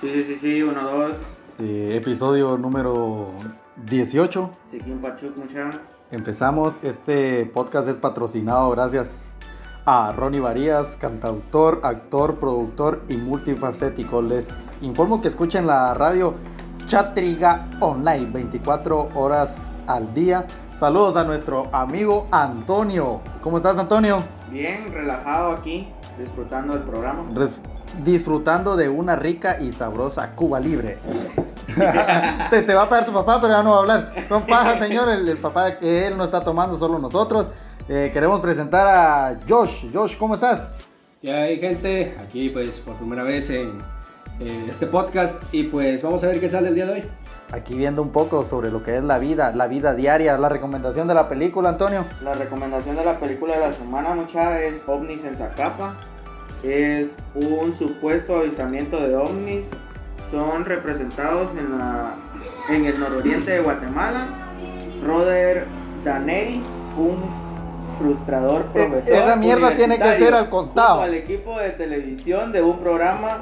Sí, sí, sí, sí, uno, dos. Eh, episodio número 18. Siquín Pachuk, mucha. Empezamos. Este podcast es patrocinado gracias a Ronnie Varías, cantautor, actor, productor y multifacético. Les informo que escuchen la radio Chatriga Online 24 horas al día. Saludos a nuestro amigo Antonio. ¿Cómo estás, Antonio? Bien, relajado aquí, disfrutando del programa. Res- disfrutando de una rica y sabrosa Cuba libre. te, te va a pagar tu papá, pero ya no va a hablar. Son pajas, señor. El, el papá que él no está tomando, solo nosotros. Eh, queremos presentar a Josh. Josh, ¿cómo estás? Ya hay gente aquí pues por primera vez en eh, este podcast y pues vamos a ver qué sale el día de hoy. Aquí viendo un poco sobre lo que es la vida, la vida diaria, la recomendación de la película, Antonio. La recomendación de la película de la semana, mucha, es OVNIs en Zacapa. Es un supuesto avistamiento de ovnis. Son representados en, la, en el nororiente de Guatemala. Roder Daneri, un frustrador Eh, profesor. esa mierda tiene que ser al contado. al equipo de televisión de un programa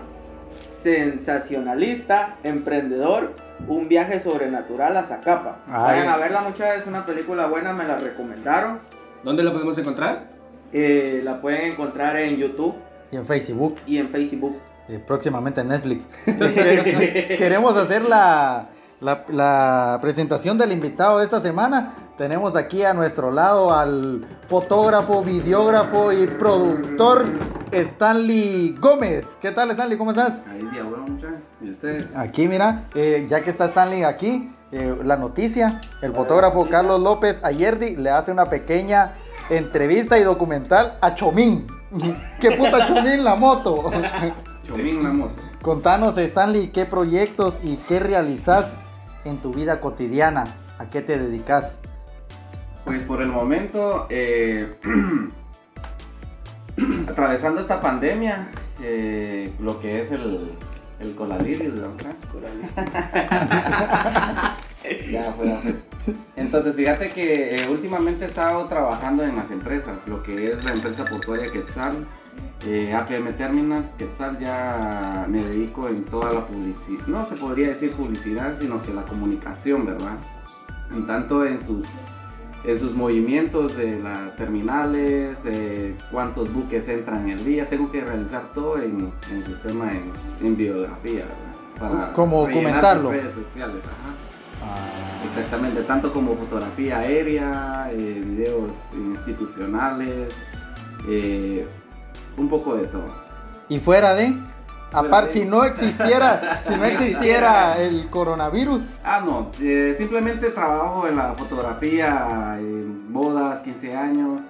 sensacionalista, emprendedor, un viaje sobrenatural a Zacapa. Ay. Vayan a verla, muchachos, es una película buena, me la recomendaron. ¿Dónde la podemos encontrar? Eh, la pueden encontrar en YouTube Y en Facebook, y en Facebook. eh, próximamente en Netflix. Que- Queremos hacer la, la- la presentación del invitado de esta semana. Tenemos aquí a nuestro lado al fotógrafo, videógrafo y productor Stanley Gómez. ¿Qué tal, Stanley? ¿Cómo estás? Ahí diablo, mucha. ¿Y ustedes? Aquí, mira, eh, ya que está Stanley aquí, eh, la noticia, el fotógrafo Carlos López Ayerdi le hace una pequeña entrevista y documental a Chomín. ¿Qué puta Chomín la moto? Chomín la moto. Contanos, Stanley, qué proyectos y qué realizas en tu vida cotidiana, a qué te dedicas. Pues por el momento, eh, atravesando esta pandemia, eh, lo que es el, el colavirus, ¿no? ya fue, fue. Entonces, fíjate que eh, últimamente he estado trabajando en las empresas, lo que es la empresa portuaria Quetzal, eh, APM Terminals, Quetzal, ya me dedico en toda la publicidad, no se podría decir publicidad, sino que la comunicación, ¿verdad? En tanto en sus, en sus movimientos de las terminales, eh, cuántos buques entran el día, tengo que realizar todo en, en sistema en, en biografía, ¿verdad? Como rellenar documentarlo. redes sociales, ajá. Exactamente, tanto como fotografía aérea, eh, videos institucionales, eh, un poco de todo. Y fuera de, aparte, si no existiera, si no existiera el coronavirus, Ah, no, eh, simplemente trabajo en la fotografía, en bodas, 15 años,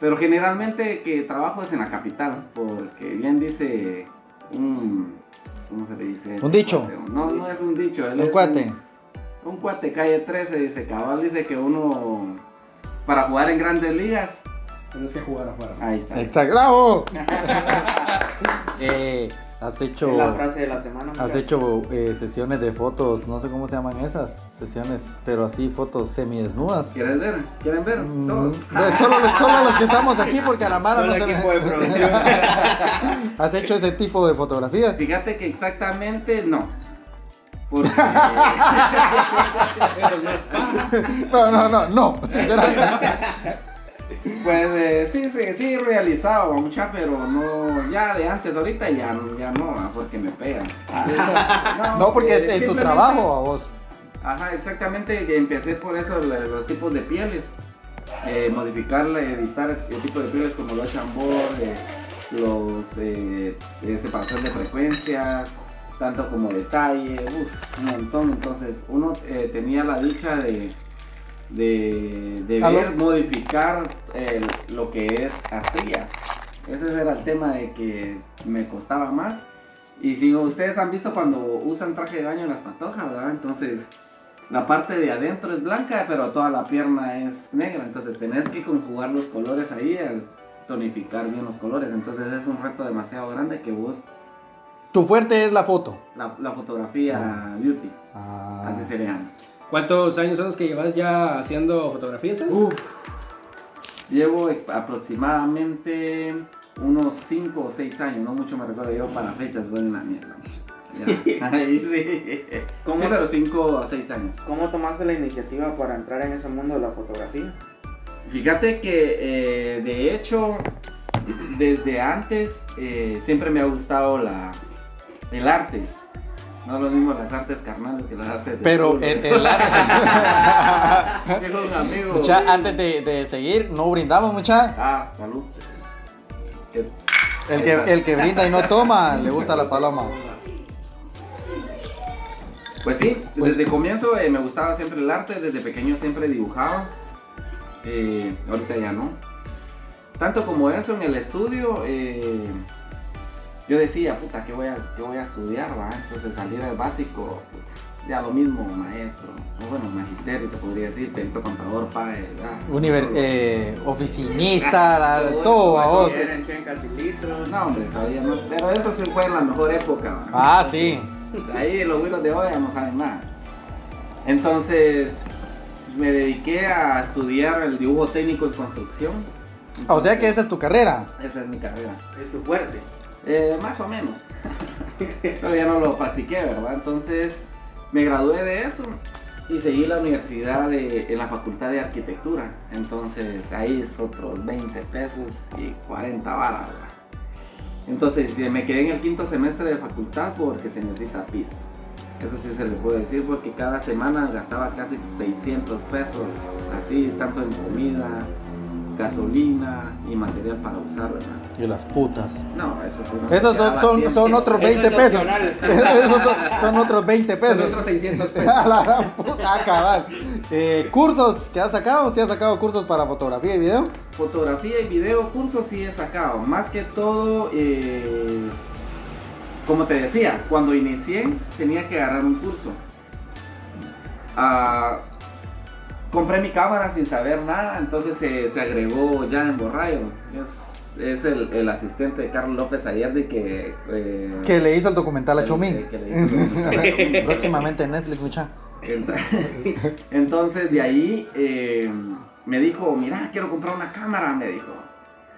pero generalmente que trabajo es en la capital, porque bien dice un... ¿Cómo se le dice? Un dicho. No, no es un dicho, él un es cuate. Un, un cuate, calle 13, dice cabal, dice que uno, para jugar en grandes ligas, Tienes que jugar afuera. ahí está. Exacto. ¡Bravo! Eh, has hecho, Es la frase de la semana. has hecho eh, sesiones de fotos, no sé cómo se llaman esas sesiones, pero así fotos semidesnudas. ¿Quieres ver? ¿Quieren ver? Mm, Todos. solo, solo los que estamos aquí porque a la mano no se. Has hecho ese tipo de fotografías. Fíjate que exactamente no. Porque No, no, no, no. Pues eh, sí, sí, sí realizado mucha, pero no, ya de antes, ahorita ya, ya no, ah, porque me pegan. No, porque eh, es, tu trabajo a vos. Ajá, exactamente, empecé por eso los tipos de pieles. Eh, modificarle, editar el tipo de pieles como los chambor, los eh, eh, separación de frecuencias, tanto como detalle, uf, un montón. Entonces uno eh, tenía la dicha de, de, de lo- ver, modificar eh, lo que es astrillas. Ese era el tema de que me costaba más. Y si ustedes han visto cuando usan traje de baño en las patojas, ¿verdad? Entonces la parte de adentro es blanca, pero toda la pierna es negra. Entonces tenés que conjugar los colores ahí, al tonificar bien los colores. Entonces es un reto demasiado grande que vos, Tu fuerte es la foto. la, la fotografía beauty, Ah. así se le llama. ¿Cuántos años son los que llevas ya haciendo fotografías? Uf. Llevo aproximadamente unos 5 o 6 años, no mucho me recuerdo yo para fechas, soy una mierda. Ya. Ahí sí. ¿Cómo? Sí, pero 5 a 6 años. ¿Cómo tomaste la iniciativa para entrar en ese mundo de la fotografía? Fíjate que eh, de hecho, desde antes eh, siempre me ha gustado la, el arte. No lo mismo las artes carnales que las artes de Pero culo. el, el arte. Un amigo. Mucha, antes de, de seguir, no brindamos, mucha. Ah, salud. El que, el que brinda y no toma, le gusta la paloma. Pues sí, desde comienzo eh, me gustaba siempre el arte, desde pequeño siempre dibujaba. Eh, ahorita ya no. Tanto como eso en el estudio, eh, yo decía, puta, ¿qué voy a, qué voy a estudiar? va? Entonces salir al básico, puta, ya lo mismo, maestro, o bueno, magisterio se podría decir, perito contador, padre, ah, Univer- eh, oficinista, la- Todo todo a vos. Eran chencas y litros. No, hombre, todavía no. Pero eso sí fue en la mejor época. va. Ah, sí. Ahí los güiros de hoy ya no saben nada. Entonces me dediqué a estudiar el dibujo técnico en construcción. O sea que esa es tu carrera. Esa es mi carrera. Es su fuerte. Eh, más o menos. Pero ya no lo practiqué, ¿verdad? Entonces me gradué de eso y seguí la universidad en la facultad de arquitectura. Entonces ahí es otros 20 pesos y 40 varas. ¿verdad? Entonces me quedé en el quinto semestre de facultad porque se necesita pisto. Eso sí se le puede decir porque cada semana gastaba casi 600 pesos, así, tanto en comida, gasolina y material para usar, ¿verdad? Y las putas. No, eso sí no Esos son, otros Eso 20 es pesos. Esos son, son otros 20 Son pesos. otros 600 pesos. A la gran puta, ah, cabal. Eh, cursos que has sacado, ¿sí has sacado cursos para fotografía y video? Fotografía y video, cursos sí he sacado. Más que todo, eh, como te decía, cuando inicié tenía que agarrar un curso. Ah, compré mi cámara sin saber nada, entonces se, se agregó ya en Borrayo. Es, es el, el asistente de Carlos López ayer de que... eh, Que le hizo el documental a Chomín. Próximamente en Netflix, mucha. Ent- Entonces de ahí eh, me dijo, mira, quiero comprar una cámara, me dijo.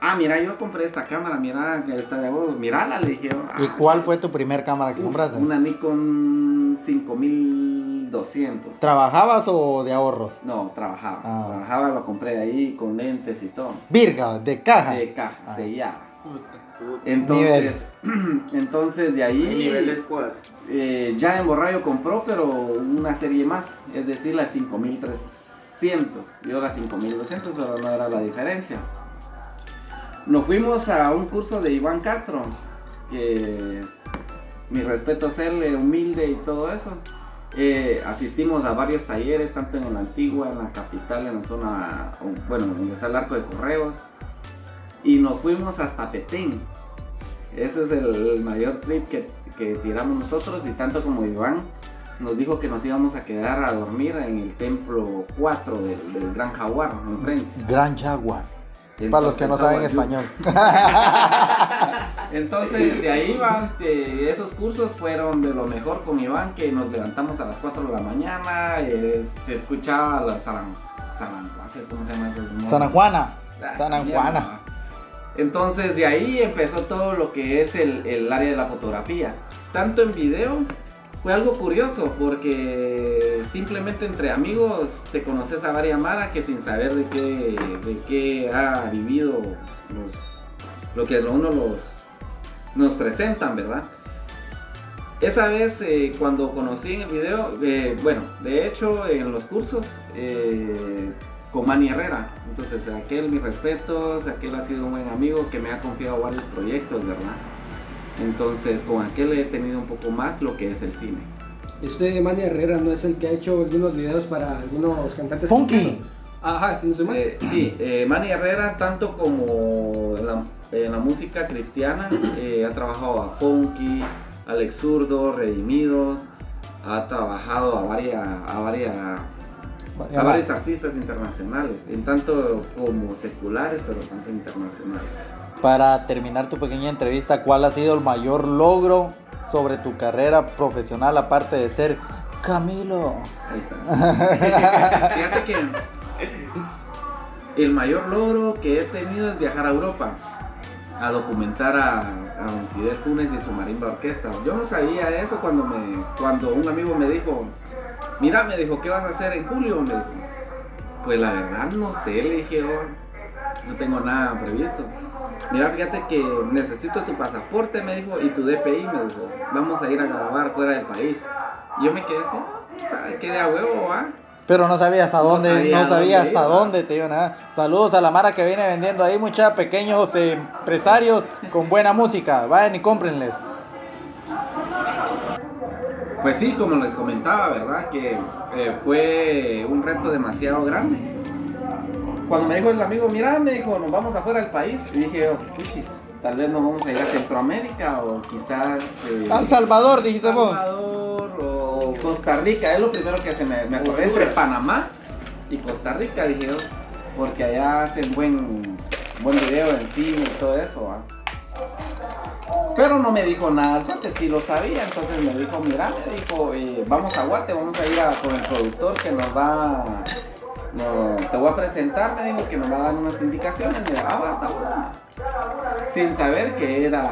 Ah, mira, yo compré esta cámara, mira, que está de huevo, mirala, le dije. yo. ¿Y "Ah, cuál fue tu primer cámara que uf, compraste? Una Nikon 5200. ¿Trabajabas o de ahorros? No, trabajaba. Ah. Trabajaba, lo compré ahí con lentes y todo. Virga, de caja. De caja, Ah. sellada. Entonces, entonces de ahí... Niveles cuas. Eh, ya en Borrayo compró, pero una serie más, es decir, la 5300. Yo la 5200, pero no era la diferencia. Nos fuimos a un curso de Iván Castro, que mi respeto a él, eh, humilde y todo eso. Eh, asistimos a varios talleres, tanto en la antigua, en la capital, en la zona, bueno, donde está el arco de correos. Y nos fuimos hasta Petén. Ese es el, mayor trip que, que tiramos nosotros y tanto como Iván nos dijo que nos íbamos a quedar a dormir en el templo 4 del, del Gran Jaguar, enfrente. Gran Jaguar. Para los que no saben español. Entonces de ahí van, de esos cursos fueron de lo mejor con Iván, que nos levantamos a las 4 de la mañana, eh, se escuchaba las zaran, zaranguaces, ¿cómo se llama? Sana Juana. Ah, mierda. Juana. Entonces de ahí empezó todo lo que es el, el área de la fotografía. Tanto en video fue algo curioso porque simplemente entre amigos te conoces a varias Mara que sin saber de qué, de qué ha vivido lo que uno los, nos presentan, ¿verdad? Esa vez eh, cuando conocí en el video, eh, bueno, de hecho en los cursos eh, con Manny Herrera, entonces aquel mis respetos, aquel ha sido un buen amigo que me ha confiado varios proyectos, ¿verdad? Entonces con aquel he tenido un poco más lo que es el cine. Este Manny Herrera no es el que ha hecho algunos videos para algunos cantantes. Funky. cristianos? Ajá, si no mal. Eh, sí, eh, Manny Herrera, tanto como en la, en la música cristiana, eh, ha trabajado a Funky, Alex Zurdo, Redimidos, ha trabajado a varias, a varias, a varios artistas internacionales, en tanto como seculares, pero tanto internacionales. Para terminar tu pequeña entrevista, ¿cuál ha sido el mayor logro sobre tu carrera profesional aparte de ser Camilo? Ahí está. Fíjate que el mayor logro que he tenido es viajar a Europa a documentar a, a don Fidel Funes y su marimba orquesta. Yo no sabía eso cuando me cuando un amigo me dijo, mira, me dijo, ¿qué vas a hacer en julio? Pues la verdad no sé, le dije, "Oh, no tengo nada previsto. Mira, fíjate que necesito tu pasaporte, me dijo, y tu DPI, me dijo, vamos a ir a grabar fuera del país. Y yo me quedé así, "Puta, quedé a huevo, ¿va? Pero no sabías a No dónde, sabía no sabía dónde hasta iba. dónde te iban a dar. Saludos a la Mara que viene vendiendo ahí, muchas pequeños eh, empresarios con buena música. Vayan y cómprenles. Pues sí, como les comentaba, ¿verdad? Que eh, fue un reto demasiado grande. Cuando me dijo el amigo, mira, me dijo, nos vamos afuera del país. Y dije, oh, puchis, tal vez nos vamos a ir a Centroamérica o quizás... eh, Al Salvador, dijiste vos. Salvador o Costa Rica, es lo primero que se me, me acordé entre Panamá y Costa Rica, dije yo, porque allá hacen buen, buen video en cine y todo eso, ¿va? Pero no me dijo nada, cuate sí lo sabía, entonces me dijo, mira, me dijo, eh, vamos a Guate, vamos a ir a, con el productor que nos va, no, te voy a presentar, me dijo que nos va a dar unas indicaciones, yo, ah, basta, bueno sin saber que era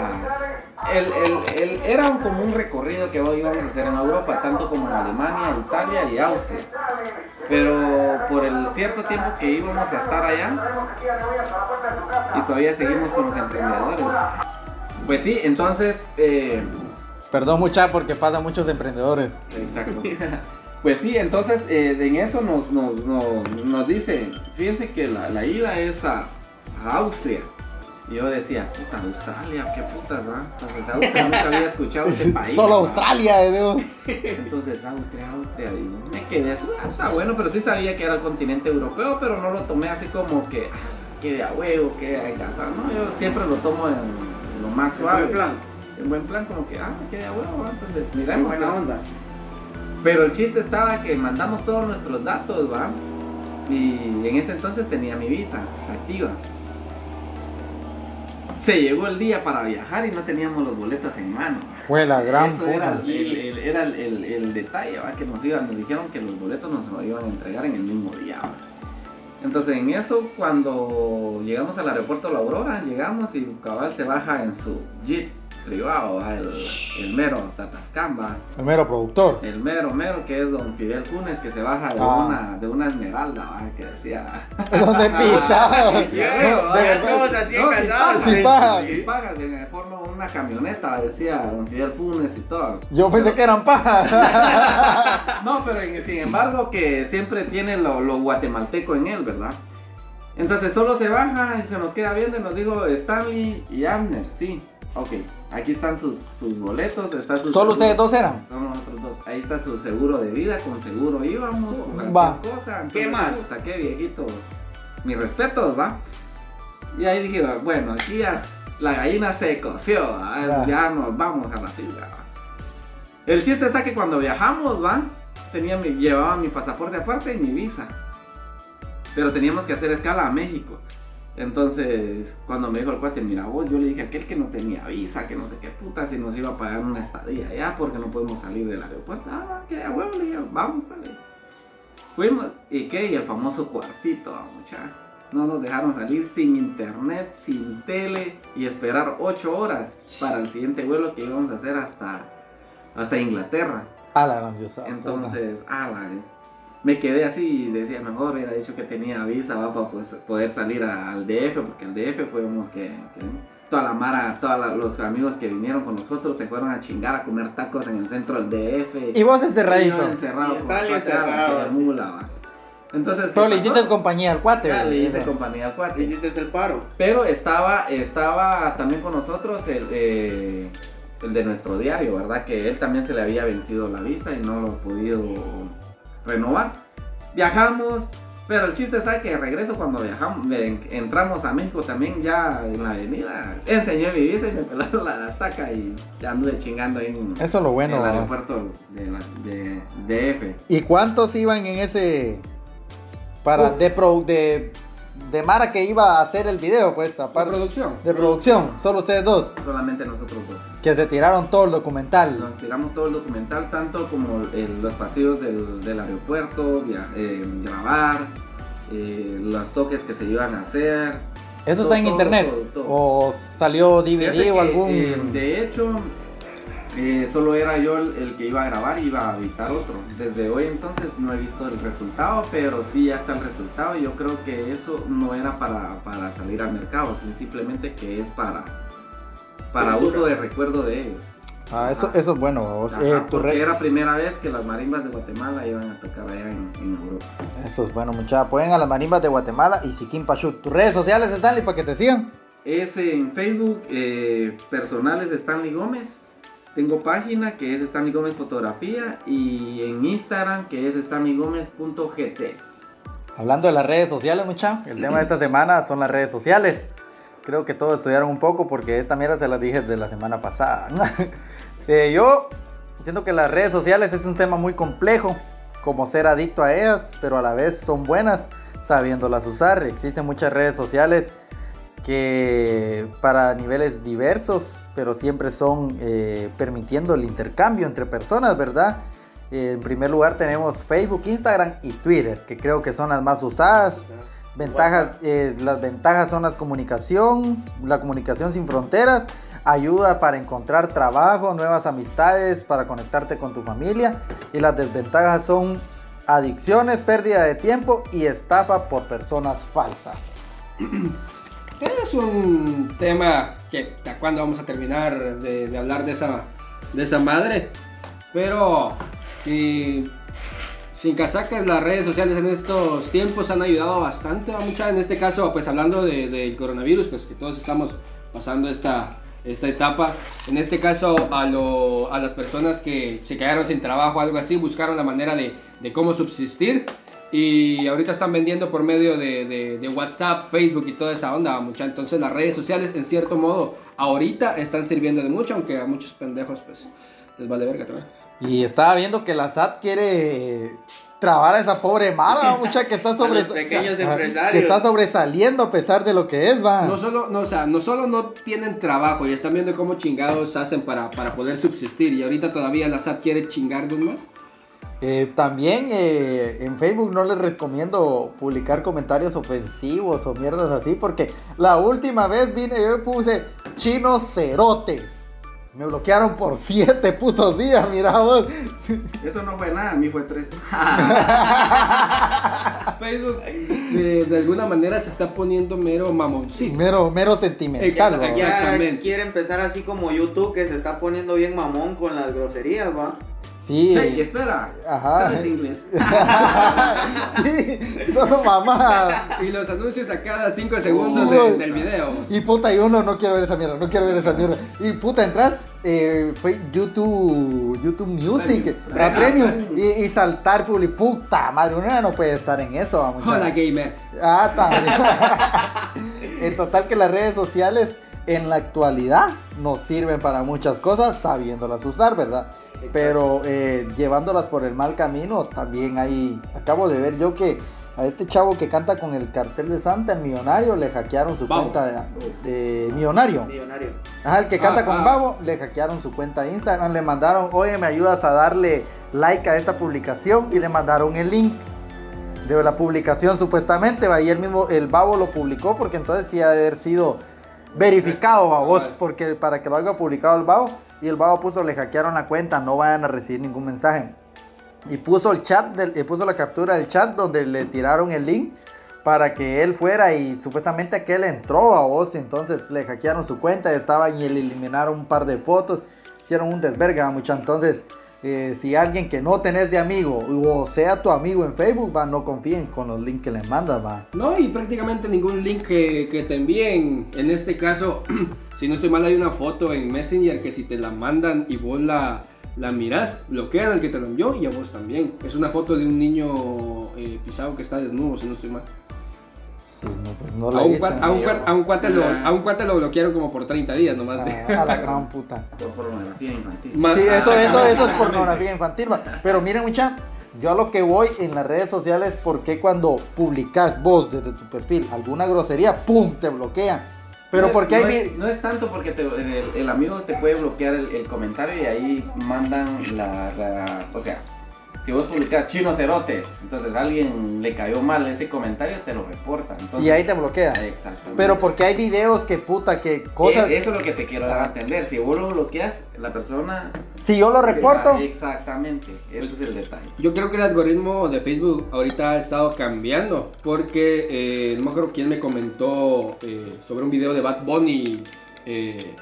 el, el- el- era un, como un recorrido que hoy íbamos a hacer en Europa, tanto como en Alemania, Italia y Austria. Pero por el cierto tiempo que íbamos a estar allá, y todavía seguimos con los emprendedores. Pues sí, entonces, eh, Perdón, mucha, porque pasan muchos emprendedores. Exacto. Pues sí, entonces eh, en eso nos, nos, nos, nos dice, fíjense que la, la ida es a, a Austria. Y yo decía, puta, Australia, qué putas, ¿va? Entonces Austria nunca había escuchado ese país. Solo ¿va? Australia, eh, digo. Entonces Austria, Austria, y me quedé así, ah, está bueno, pero sí sabía que era el continente europeo, pero no lo tomé así como que, ah, que de a huevo, que de a casa, ¿no? Yo siempre lo tomo en, en lo más En suave. buen plan. En buen plan, como que, ah, que de a huevo, entonces En miremos. buena onda. Pero el chiste estaba que mandamos todos nuestros datos, ¿va? Y en ese entonces tenía mi visa activa. Se llegó el día para viajar y no teníamos los boletos en mano. Fue la gran Eso era, el, el- era el, el- el detalle, ¿va? Que nos, iban, nos dijeron que los boletos nos los iban a entregar en el mismo día, ¿va? Entonces en eso, cuando llegamos al aeropuerto La Aurora, llegamos y Cabal se baja en su jeep privado, ¿va? El, el mero Tatascamba. El mero productor. El mero mero que es don Fidel Funes que se baja de, Ah. una, de una esmeralda, ¿va? que decía. ¿Dónde pisado? Si pagas, Si pagas. en forma de una camioneta, decía don Fidel Funes y todo. Yo pensé que eran pajas. No, pero en- sin embargo que siempre tiene lo, lo guatemalteco en él, ¿verdad? Entonces solo se baja y se nos queda viendo y nos dijo Stanley y Abner, sí, ok, aquí están sus, sus boletos, está su Solo seguro. ustedes dos eran. Son nosotros dos. Ahí está su seguro de vida, con seguro íbamos. con Va. cosa. ¿Qué más? Qué viejito. Mis respetos, va. Y ahí dije, bueno, aquí ya la gallina se coció. Ya. ya nos vamos a la fila. El chiste está que cuando viajamos, va, tenía mi, llevaba mi pasaporte aparte y mi visa. Pero teníamos que hacer escala a México. Entonces, cuando me dijo el cuate, mira vos, yo le dije a aquel que no tenía visa, que no sé qué puta, si nos iba a pagar una estadía ya, porque no podemos salir del aeropuerto. Ah, que a huevo, le dije, vamos, vale. Fuimos, ¿y qué? Y el famoso cuartito, muchacha. No nos dejaron salir sin internet, sin tele y esperar ocho horas para el siguiente vuelo que íbamos a hacer hasta, hasta Inglaterra. A la grandiosa. Entonces, ala, eh, me quedé así y decía, mejor hubiera dicho que tenía visa ¿va? para pues, poder salir a- al DF, porque al DF fuimos que, que toda la mara, todos los amigos que vinieron con nosotros se fueron a chingar a comer tacos en el centro del DF. Y vos Y encerradito. yo encerrado. Y encerrado, mula, va. Entonces, ¿qué Pero le hiciste compañía al cuate. Ya, le hice compañía al cuate. Hiciste el paro. Pero estaba, estaba también con nosotros el, eh, el de nuestro diario, ¿verdad? Que él también se le había vencido la visa y no lo ha podido renovar. Viajamos, pero el chiste está que de regreso cuando viajamos, en- entramos a México también ya en la avenida, enseñé mi visa y me pelaron la estaca y ya anduve chingando ahí en, Eso es lo bueno. en el aeropuerto de, la- de DF. ¿Y cuántos iban en ese para Uh. de, pro- de de Mara que iba a hacer el video, pues aparte producción. de producción, solo ustedes dos Solamente nosotros dos. que se tiraron todo el documental. Nos tiramos todo el documental, tanto como el- los pasillos del, del aeropuerto, via- eh, grabar, eh, los toques que se iban a hacer, ¿Eso está en Todo, internet? todo. ¿O salió DVD Fíjate o que, algún...? eh, de hecho, eh, solo era yo el, el que iba a grabar y iba a editar otro. Desde hoy entonces no he visto el resultado, pero sí ya está el resultado. y Yo creo que eso no era para, para salir al mercado, sino simplemente que es para, para uso de recuerdo de ellos. Ah, eso, eso es bueno. vos. Ajá, Eh, tu porque re- era primera vez que las marimbas de Guatemala iban a tocar allá en, en Europa. Eso es bueno, muchachos. Pueden a las marimbas de Guatemala y Siquín Pachut. ¿Tus redes sociales, Stanley, para que te sigan? Es en Facebook, eh, personales de Stanley Gómez. Tengo página que es Stanley Gómez Fotografía y en Instagram que es stanleygomez.gt. Hablando de las redes sociales, mucha, el tema de esta semana son las redes sociales. Creo que todos estudiaron un poco porque esta mierda se las dije de la semana pasada. Eh, yo siento que las redes sociales es un tema muy complejo, como ser adicto a ellas, pero a la vez son buenas sabiéndolas usar. Existen muchas redes sociales que para niveles diversos, pero siempre son eh, permitiendo el intercambio entre personas, ¿verdad? Eh, en primer lugar tenemos Facebook, Instagram y Twitter, que creo que son las más usadas. Ventajas, eh, las ventajas son la comunicación, la comunicación sin fronteras, ayuda para encontrar trabajo, nuevas amistades, para conectarte con tu familia. Y las desventajas son adicciones, pérdida de tiempo y estafa por personas falsas. Es un tema que a cuándo vamos a terminar de, hablar de esa, de esa madre. Pero si, sin casacas, las redes sociales en estos tiempos han ayudado bastante. ¿va? Mucha, en este caso, pues hablando de- del coronavirus, pues que todos estamos pasando esta, esta etapa. En este caso, a, lo- a las personas que se quedaron sin trabajo o algo así, buscaron la manera de, de cómo subsistir. Y ahorita están vendiendo por medio de, de- de WhatsApp, Facebook y toda esa onda, mucha. Entonces las redes sociales, en cierto modo, ahorita están sirviendo de mucho, aunque a muchos pendejos, pues, les vale verga también. Y estaba viendo que la SAT quiere trabar a esa pobre Mara, mucha que está sobre pequeños que está sobresaliendo a pesar de lo que es, va. No solo, no, o sea, no solo no tienen trabajo y están viendo cómo chingados hacen para, para poder subsistir. Y ahorita todavía la SAT quiere chingarnos más. Eh, también eh, en Facebook no les recomiendo publicar comentarios ofensivos o mierdas así, porque la última vez vine yo y puse chinos cerotes. Me bloquearon por siete putos días, mira vos. Eso no fue nada, a mí fue tres. Facebook de, de alguna manera se está poniendo mero mamoncito. Mero, mero sentimental. Ya quiere empezar así como YouTube que se está poniendo bien mamón con las groserías, va. Sí. Hey, espera. Ajá. ¿Sabes inglés? sí, solo mamá. Y los anuncios a cada 5 segundos Sí, de- güey. del video. Y puta, y uno no quiero ver esa mierda, no quiero ver esa mierda. Y puta, entras, eh, fue YouTube, YouTube Music, Premium. la Ah, Premium, y, y saltar publi, puta madre, uno no puede estar en eso. Hola gamer. Ah, también. en total que las redes sociales en la actualidad nos sirven para muchas cosas sabiéndolas usar, ¿verdad? Pero eh, llevándolas por el mal camino también hay... Acabo de ver yo que a este chavo que canta con el cartel de Santa, el millonario, le hackearon su Babo. cuenta de, millonario. Millonario. Ajá, el que canta Ah, con ah. Babo, le hackearon su cuenta de Instagram, le mandaron, oye, me ayudas a darle like a esta publicación y le mandaron el link de la publicación supuestamente, va, y él mismo, el Babo lo publicó porque entonces sí ha de haber sido verificado, babos, Ajá. porque para que lo haya publicado el Babo, y el Babo puso, le hackearon la cuenta, no vayan a recibir ningún mensaje. Y puso el chat, y puso la captura del chat donde le tiraron el link para que él fuera y supuestamente aquel entró a vos, entonces le hackearon su cuenta, estaban y le eliminaron un par de fotos, hicieron un desverga mucho, entonces eh, si alguien que no tenés de amigo o sea tu amigo en Facebook, no confíen con los links que le mandas, va. No, y prácticamente ningún link que, que te envíen. En este caso, si no estoy mal, hay una foto en Messenger que si te la mandan y vos la, la mirás, bloquean al que te la envió y a vos también. Es una foto de un niño eh, pisado que está desnudo, si no estoy mal. Sí, no, pues no A la un, viste. cuate, a, un, cuate- a un cuate lo, a un cuate lo bloquearon como por 30 días nomás. de- Ah, a la gran puta. Por pornografía infantil. Ma- Sí, eso, eso, eso es pornografía infantil. Pero miren, mucha, yo a lo que voy en las redes sociales, porque cuando publicas vos desde tu perfil alguna grosería, ¡pum! te bloquean. Pero No es- porque hay. no vi- es, no es tanto porque te- el, el amigo te puede bloquear el, el comentario y ahí mandan la, la- O sea, si vos publicás chino cerote, entonces a alguien le cayó mal ese comentario, te lo reporta. Entonces, Y ahí te bloquea. Exactamente. Pero porque hay videos que puta, que cosas. Eh, Eso es lo que te quiero dar a Ah. entender. Si vos lo bloqueas, la persona. Si yo lo reporto, Exactamente. Ese es el detalle. Yo creo que el algoritmo de Facebook ahorita ha estado cambiando porque eh, no me acuerdo quién me comentó eh, sobre un video de Bad Bunny. eh,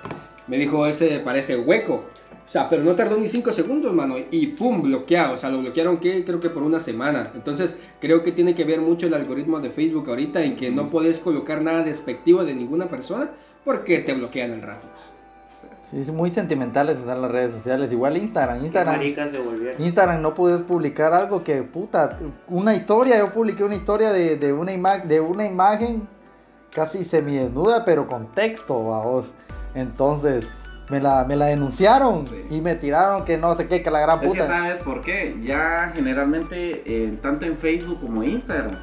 me dijo ese parece hueco. O sea, pero no tardó ni 5 segundos, mano. Y pum, bloqueado. O sea, lo bloquearon que creo que por una semana. Entonces, creo que tiene que ver mucho el algoritmo de Facebook ahorita en que no puedes colocar nada despectivo de ninguna persona porque te bloquean el rato. sí, es muy sentimentales están las redes sociales. Igual Instagram. Qué Instagram. maricas se volvieron. Instagram no puedes publicar algo que puta. Una historia, yo publiqué una historia de, de una, ima- de una imagen casi semidesnuda, pero con texto, vos. Entonces, me la, me la denunciaron Sí. y me tiraron que no sé qué, que la gran Es que puta. sabes por qué. Ya generalmente, eh, tanto en Facebook como Instagram,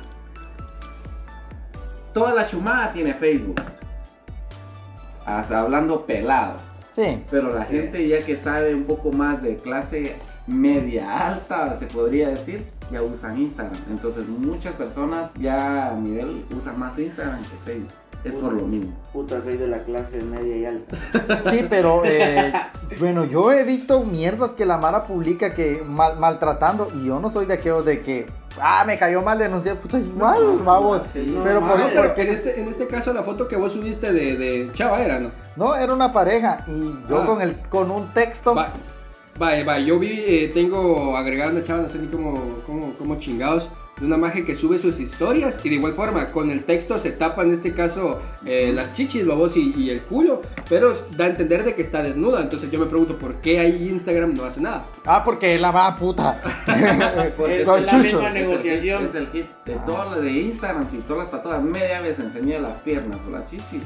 toda la chumada tiene Facebook. Hasta hablando pelados. Sí. Pero la gente ya que sabe un poco más de clase media alta, se podría decir, ya usan Instagram. Entonces muchas personas ya a nivel usan más Instagram que Facebook. Es por lo mismo. Puta, soy de la clase media y alta. Sí, pero eh, bueno, yo he visto mierdas que la Mara publica que mal- maltratando y yo no soy de aquellos de que, ah, me cayó mal denunciar, puta, igual, vamos. sí, pero no, por, no, No, pero en este, en este caso la foto que vos subiste de, de Chava era, ¿no? no, era una pareja y yo Ah. con el con un texto, Va, va, va, yo vi, eh, tengo agregada una chava, no sé ni cómo, cómo, cómo chingados, de una magia que sube sus historias y de igual forma con el texto se tapa en este caso eh, las chichis, babos y, y el culo, pero da a entender de que está desnuda. Entonces yo me pregunto por qué ahí Instagram no hace nada. ah, porque la va puta. Porque Con es la chucho. misma negociación. Es el hit de Ah. todo lo de Instagram, si todas las patadas media vez enseñé las piernas o las chichis,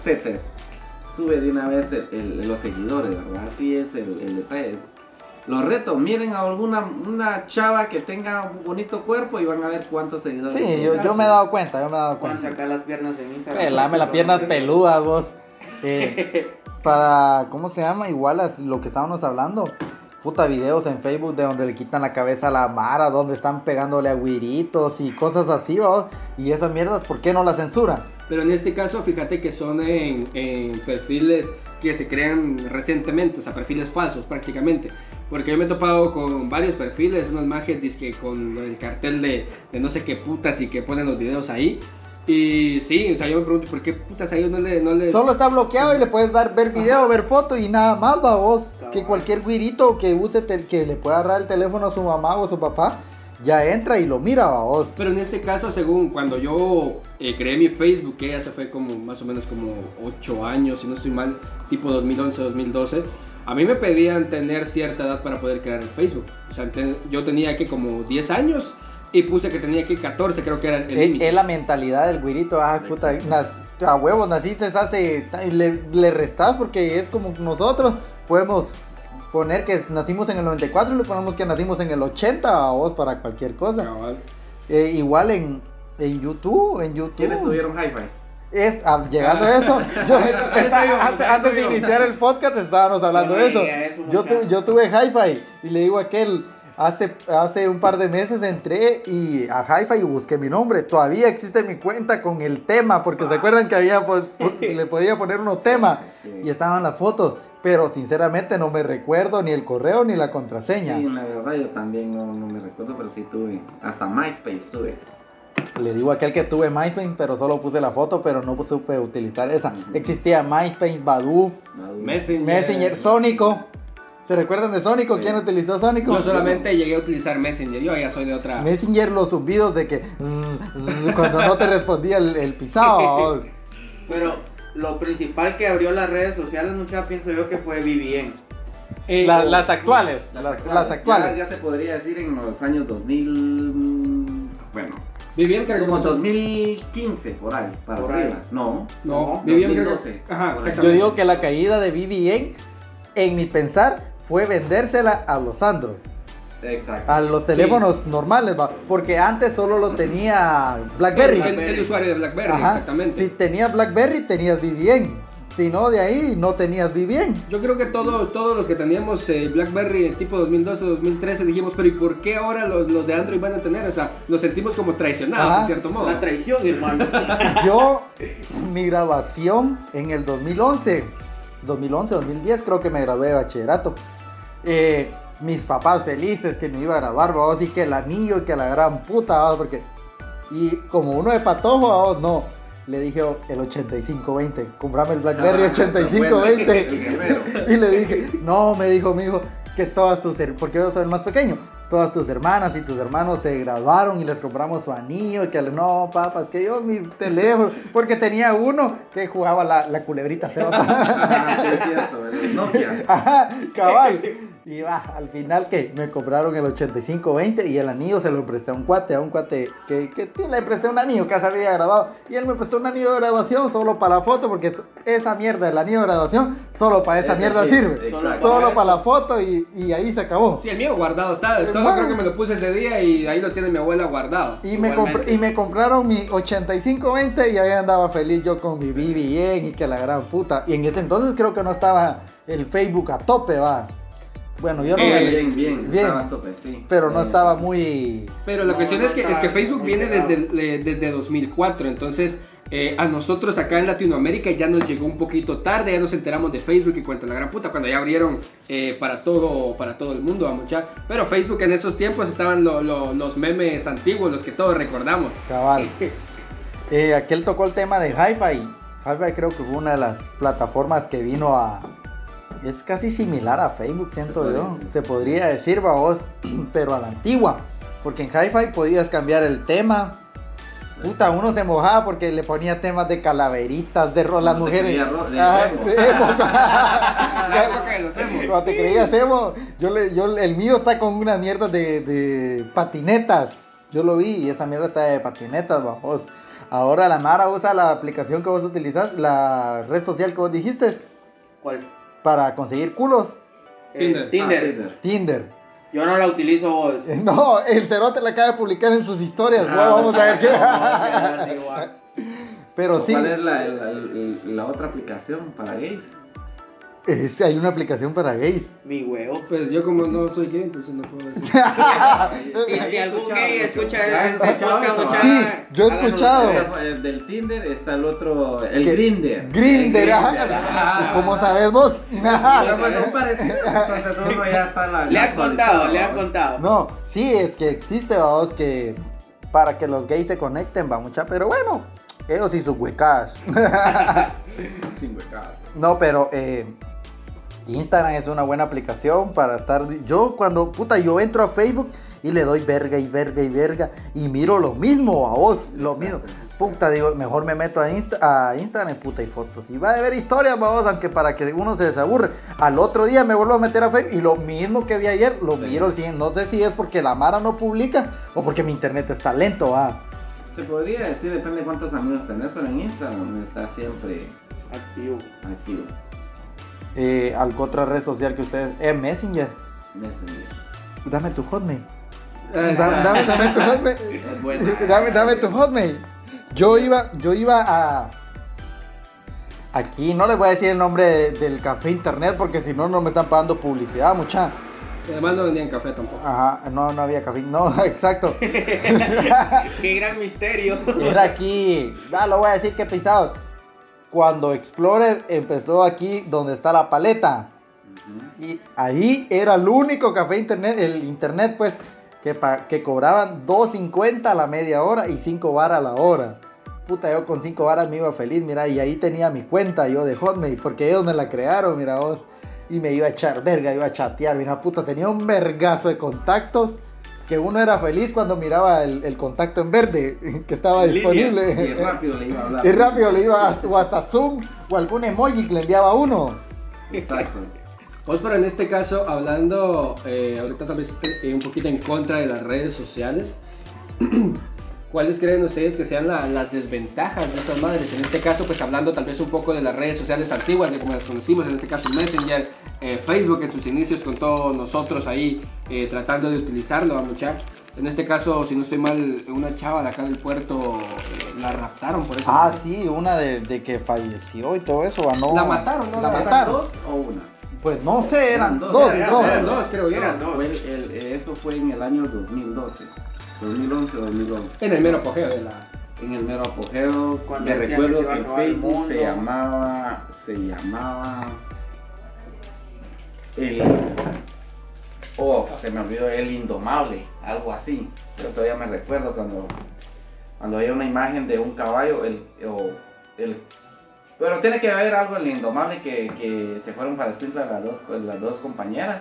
se te sube de una vez el- el- los seguidores, ¿verdad? Así es el, el detalle. Los retos, miren a alguna una chava que tenga un bonito cuerpo y van a ver cuántos seguidores. Sí, yo, yo me he dado cuenta, yo me he dado cuenta. sacar las piernas en Instagram. Pelame las piernas peludas, vos. Eh, para, ¿cómo se llama? Igual as- lo que estábamos hablando. Puta videos en Facebook de donde le quitan la cabeza a la Mara, donde están pegándole a guiritos y cosas así, ¿va? Y esas mierdas, ¿por qué no las censuran? Pero en este caso, fíjate que son en, en perfiles que se crean recientemente, o sea, perfiles falsos prácticamente. Porque yo me he topado con varios perfiles, unas magias dizque con el cartel de, de no sé qué putas y que ponen los videos ahí. Y sí, o sea, yo me pregunto por qué putas a ellos no, le, no les... Solo está bloqueado y le puedes dar ver video, ver foto y nada más, va vos. Que cualquier guirito que use, tel- que le pueda agarrar el teléfono a su mamá o a su papá, ya entra y lo mira, va vos. Pero en este caso, según cuando yo eh, creé mi Facebook, que ya se fue como más o menos como 8 años, si no estoy mal, tipo 2011-2012, a mí me pedían tener cierta edad para poder crear el Facebook. O sea, te- yo tenía que como 10 años y puse que tenía que 14, creo que era el límite. es la mentalidad del güirito, ah, puta, nas- a huevos naciste hace, y le, le restás porque es como nosotros, podemos poner que nacimos en el 94 y le ponemos que nacimos en el 80 a vos para cualquier cosa. Eh, igual en, en YouTube, en YouTube. ¿Quiénes tuvieron hi-fi? Es, ah, llegando a eso, yo- Eso íbamos, antes, de iniciar el podcast estábamos hablando de eso. Yo eso, Yo, tuve Hi-Fi y le digo a aquel, hace, hace un par de meses entré y a Hi-Fi y busqué mi nombre. Todavía existe mi cuenta con el tema, porque se acuerdan que había le podía poner uno tema Sí. y estaban las fotos. Pero sinceramente no me recuerdo ni el correo ni la contraseña. Sí, la verdad yo también no, no me recuerdo, pero sí tuve. Hasta MySpace tuve. Le digo a aquel que tuve MySpace, pero solo puse la foto, pero no supe utilizar esa. Existía MySpace, Badoo, Maduro. Messenger. Messenger, Sónico. ¿Se recuerdan de Sónico? Sí. ¿Quién utilizó Sónico? Yo solamente llegué a utilizar Messenger, yo ya soy de otra... Messenger, los zumbidos de que zzz, zzz, cuando no te respondía el, el pisado. Pero lo principal que abrió las redes sociales, mucha pienso yo que fue BBN. Eh, La- o- las actuales, las, las actuales. Ya, ya se podría decir en los años 2000. mm, Bueno, Creo que como como 2015, por ahí, para Por arriba. ahí. No, No, No, vivían creo que- 2012. Ajá, Por ahí. exactamente. Yo digo que la caída de BBN, en mi pensar, fue vendérsela a los Android, Exacto. a los teléfonos normales, va, porque antes solo lo tenía BlackBerry. El, el usuario de BlackBerry, Ajá. exactamente. Si tenías BlackBerry, tenías BBN. Si no, de ahí no tenías bien. Yo creo que todos, todos los que teníamos eh, BlackBerry tipo 2012, 2013 dijimos, pero ¿y por qué ahora los, los de Android van a tener? O sea, nos sentimos como traicionados Ajá. en cierto modo. La traición, hermano. Yo, mi grabación en el 2011, 2011, 2010, creo que me gradué de bachillerato. Eh, mis papás felices que me iba a grabar, vamos, y que el anillo y que la gran puta, vamos, porque. Y como uno de patojo, vamos, no. Le dije el 8520, comprame el Blackberry Ah, 8520. el guerrero. Y le dije, no, me dijo mi hijo, que todas tus, porque yo soy el más pequeño, todas tus hermanas y tus hermanos se graduaron y les compramos su anillo y que no, papá, es que yo mi teléfono, porque tenía uno que jugaba la, la culebrita cero. Ah, sí, es cierto, el Nokia. Ajá, cabal. Y va, al final que me compraron el 8520 y el anillo se lo presté a un cuate, a un cuate que, que le presté un anillo que se había grabado. Y él me prestó un anillo de grabación solo para la foto, porque es- esa mierda, el anillo de grabación, solo para esa mierda sí, sirve. exacto. Solo para la foto y, y ahí se acabó. Sí, el mío guardado está. Solo Hermano. creo que me lo puse ese día y ahí lo tiene mi abuela guardado. Y me, y me compraron mi 8520 y ahí andaba feliz yo con mi BBN y que la gran puta. Y en ese entonces creo que no estaba el Facebook a tope, va. Bueno, yo no... Bien, bien, bien. Bien. Estaba a tope, sí. pero no Eh, estaba muy... Pero la No, cuestión no es, que, es que Facebook viene desde, desde 2004, entonces eh, a nosotros acá en Latinoamérica ya nos llegó un poquito tarde, ya nos enteramos de Facebook y cuento la gran puta, cuando ya abrieron eh, para, todo, para todo el mundo, a mucha. Pero Facebook en esos tiempos estaban lo- lo- los memes antiguos, los que todos recordamos. Cabal. Eh, aquel tocó el tema de Hi-Fi. Hi-Fi creo que fue una de las plataformas que vino a... Es casi similar a Facebook, siento Se yo. Se podría decir, vos, pero a la antigua. Porque en Hi-Fi podías cambiar el tema. Puta, uno se mojaba porque le ponía temas de calaveritas, de ro- las Cuando te mujeres. creía ro- de. Cuando te creías emo, yo le, yo, el mío está con unas mierdas de, de patinetas. Yo lo vi y esa mierda está de patinetas, vamos. Ahora la Mara usa la aplicación que vos utilizas, la red social que vos dijiste, ¿Cuál? Para conseguir culos. Tinder. Eh, Tinder. Ah, Tinder. Tinder. Yo no la utilizo vos. No, el cerote la acaba de publicar en sus historias, Ah, vamos a ver qué. no, no, no, igual. Pero sí, ¿Cuál es la, la- la- la otra aplicación para gays? Es- hay una aplicación para gays. Mi huevo. Pues yo como no soy gay, entonces no puedo decir. Si, ¿Has si algún gay escucha ¿Has este podcast, Sí, yo he escuchado. El del Tinder está el otro, el ¿Qué? Grinder. Grinder, El ajá. ¿Cómo sabes vos? Pero pues son parecidos, entonces uno ya está la. Le han contado, le han contado. No, sí, es que existe, vamos, que para que los gays se conecten, va mucha, pero bueno, ellos y sus huecas. Sin huecadas. No, pero eh, Instagram es una buena aplicación para estar. Yo cuando, puta, yo entro a Facebook y le doy verga y verga y verga y miro lo mismo a vos, lo mismo. Puta, digo, mejor me meto a, Insta- a Instagram, puta, y fotos. Y va a haber historias, vamos, aunque para que uno se desaburre. Al otro día me vuelvo a meter a Facebook y lo mismo que vi ayer, lo Sí. miro 100. No sé si es porque la Mara no publica o porque mi internet está lento, ah. Se podría decir, depende de cuántos amigos tenés, pero en Instagram está siempre Activo. activo. Eh, ¿Alguna otra red social que ustedes... Eh, Messenger. Messenger. Dame tu hotmail. Ah, Da- dame, dame tu hotmail. Dame, dame tu hotmail. Yo iba, yo iba a. Aquí no les voy a decir el nombre de- del café internet porque si no, no me están pagando publicidad, mucha. Además no vendían café tampoco. Ajá, no, no había café. No, exacto. Qué gran misterio. Era aquí. Ya lo voy a decir que pisado. Cuando Explorer empezó aquí donde está la paleta. Y ahí era el único café internet, el internet pues, que, que cobraban 2.50 a la media hora y 5 bar a la hora. Puta, yo con 5 varas me iba feliz, mira, y ahí tenía mi cuenta yo de Hotmail, porque ellos me la crearon, mira vos. Y me iba a echar verga, iba a chatear, mira, puta, tenía un vergazo de contactos. Que uno era feliz cuando miraba el, el contacto en verde que estaba En línea. disponible. Y rápido le iba a hablar. Y rápido le iba, a- o hasta Zoom, o algún emoji que le enviaba a uno. Exacto. Pues pero en este caso, hablando eh, ahorita tal vez eh, un poquito en contra de las redes sociales, ¿cuáles creen ustedes que sean la- las desventajas de esas madres? En este caso, pues hablando tal vez un poco de las redes sociales antiguas, de como las conocimos, en este caso Messenger, eh, Facebook en sus inicios con todos nosotros ahí eh, tratando de utilizarlo, a muchachos. En este caso, si no estoy mal, una chava de acá del puerto eh, la raptaron por eso. Ah, sí, una de, de que falleció y todo eso, no. La mataron, ¿no? La La- ¿Eran mataron. dos o una? Pues no sé, eran Eran dos, dos, dos. eran Eran dos, creo yo. Eran dos. El- el- eso fue en el año 2012. 2011 o 2011. En el mero apogeo de la. En el mero apogeo. Cuando me recuerdo que que en Facebook se llamaba. Se llamaba. El. Oh, se me olvidó el indomable, algo así. Yo todavía me recuerdo cuando. Cuando había una imagen de un caballo, el. o el pero tiene que haber algo en el indomable que, que se fueron para Escuintla las dos, las dos compañeras.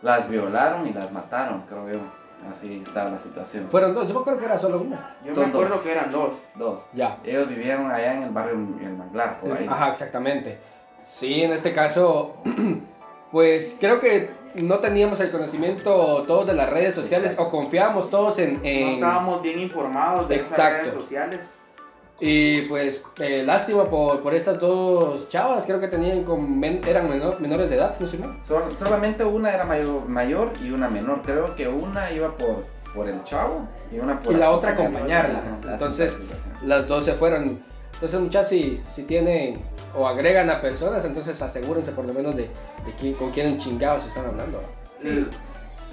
Las violaron y las mataron, creo yo. Así estaba la situación. Fueron dos, yo me acuerdo que era solo una. Yo me acuerdo dos. que eran dos. Dos. Ya. Ellos vivieron allá en el barrio El Manglar, por ahí. Ajá, exactamente. Sí, en este caso, pues creo que no teníamos el conocimiento todos de las redes sociales Exacto. o confiábamos todos en... No en- estábamos bien informados de esas Exacto. redes sociales. Y pues eh, lástima por, por estas dos chavas, creo que tenían con men- eran menor- menores de edad, no sé. Sol- solamente una era mayor, mayor y una menor. Creo que una iba por, por el chavo y una por Y la otra acompañarla. Entonces. Las dos se fueron. Entonces muchas si, si tienen o agregan a personas, entonces asegúrense por lo menos de, de quién- con quién chingados están hablando. Sí.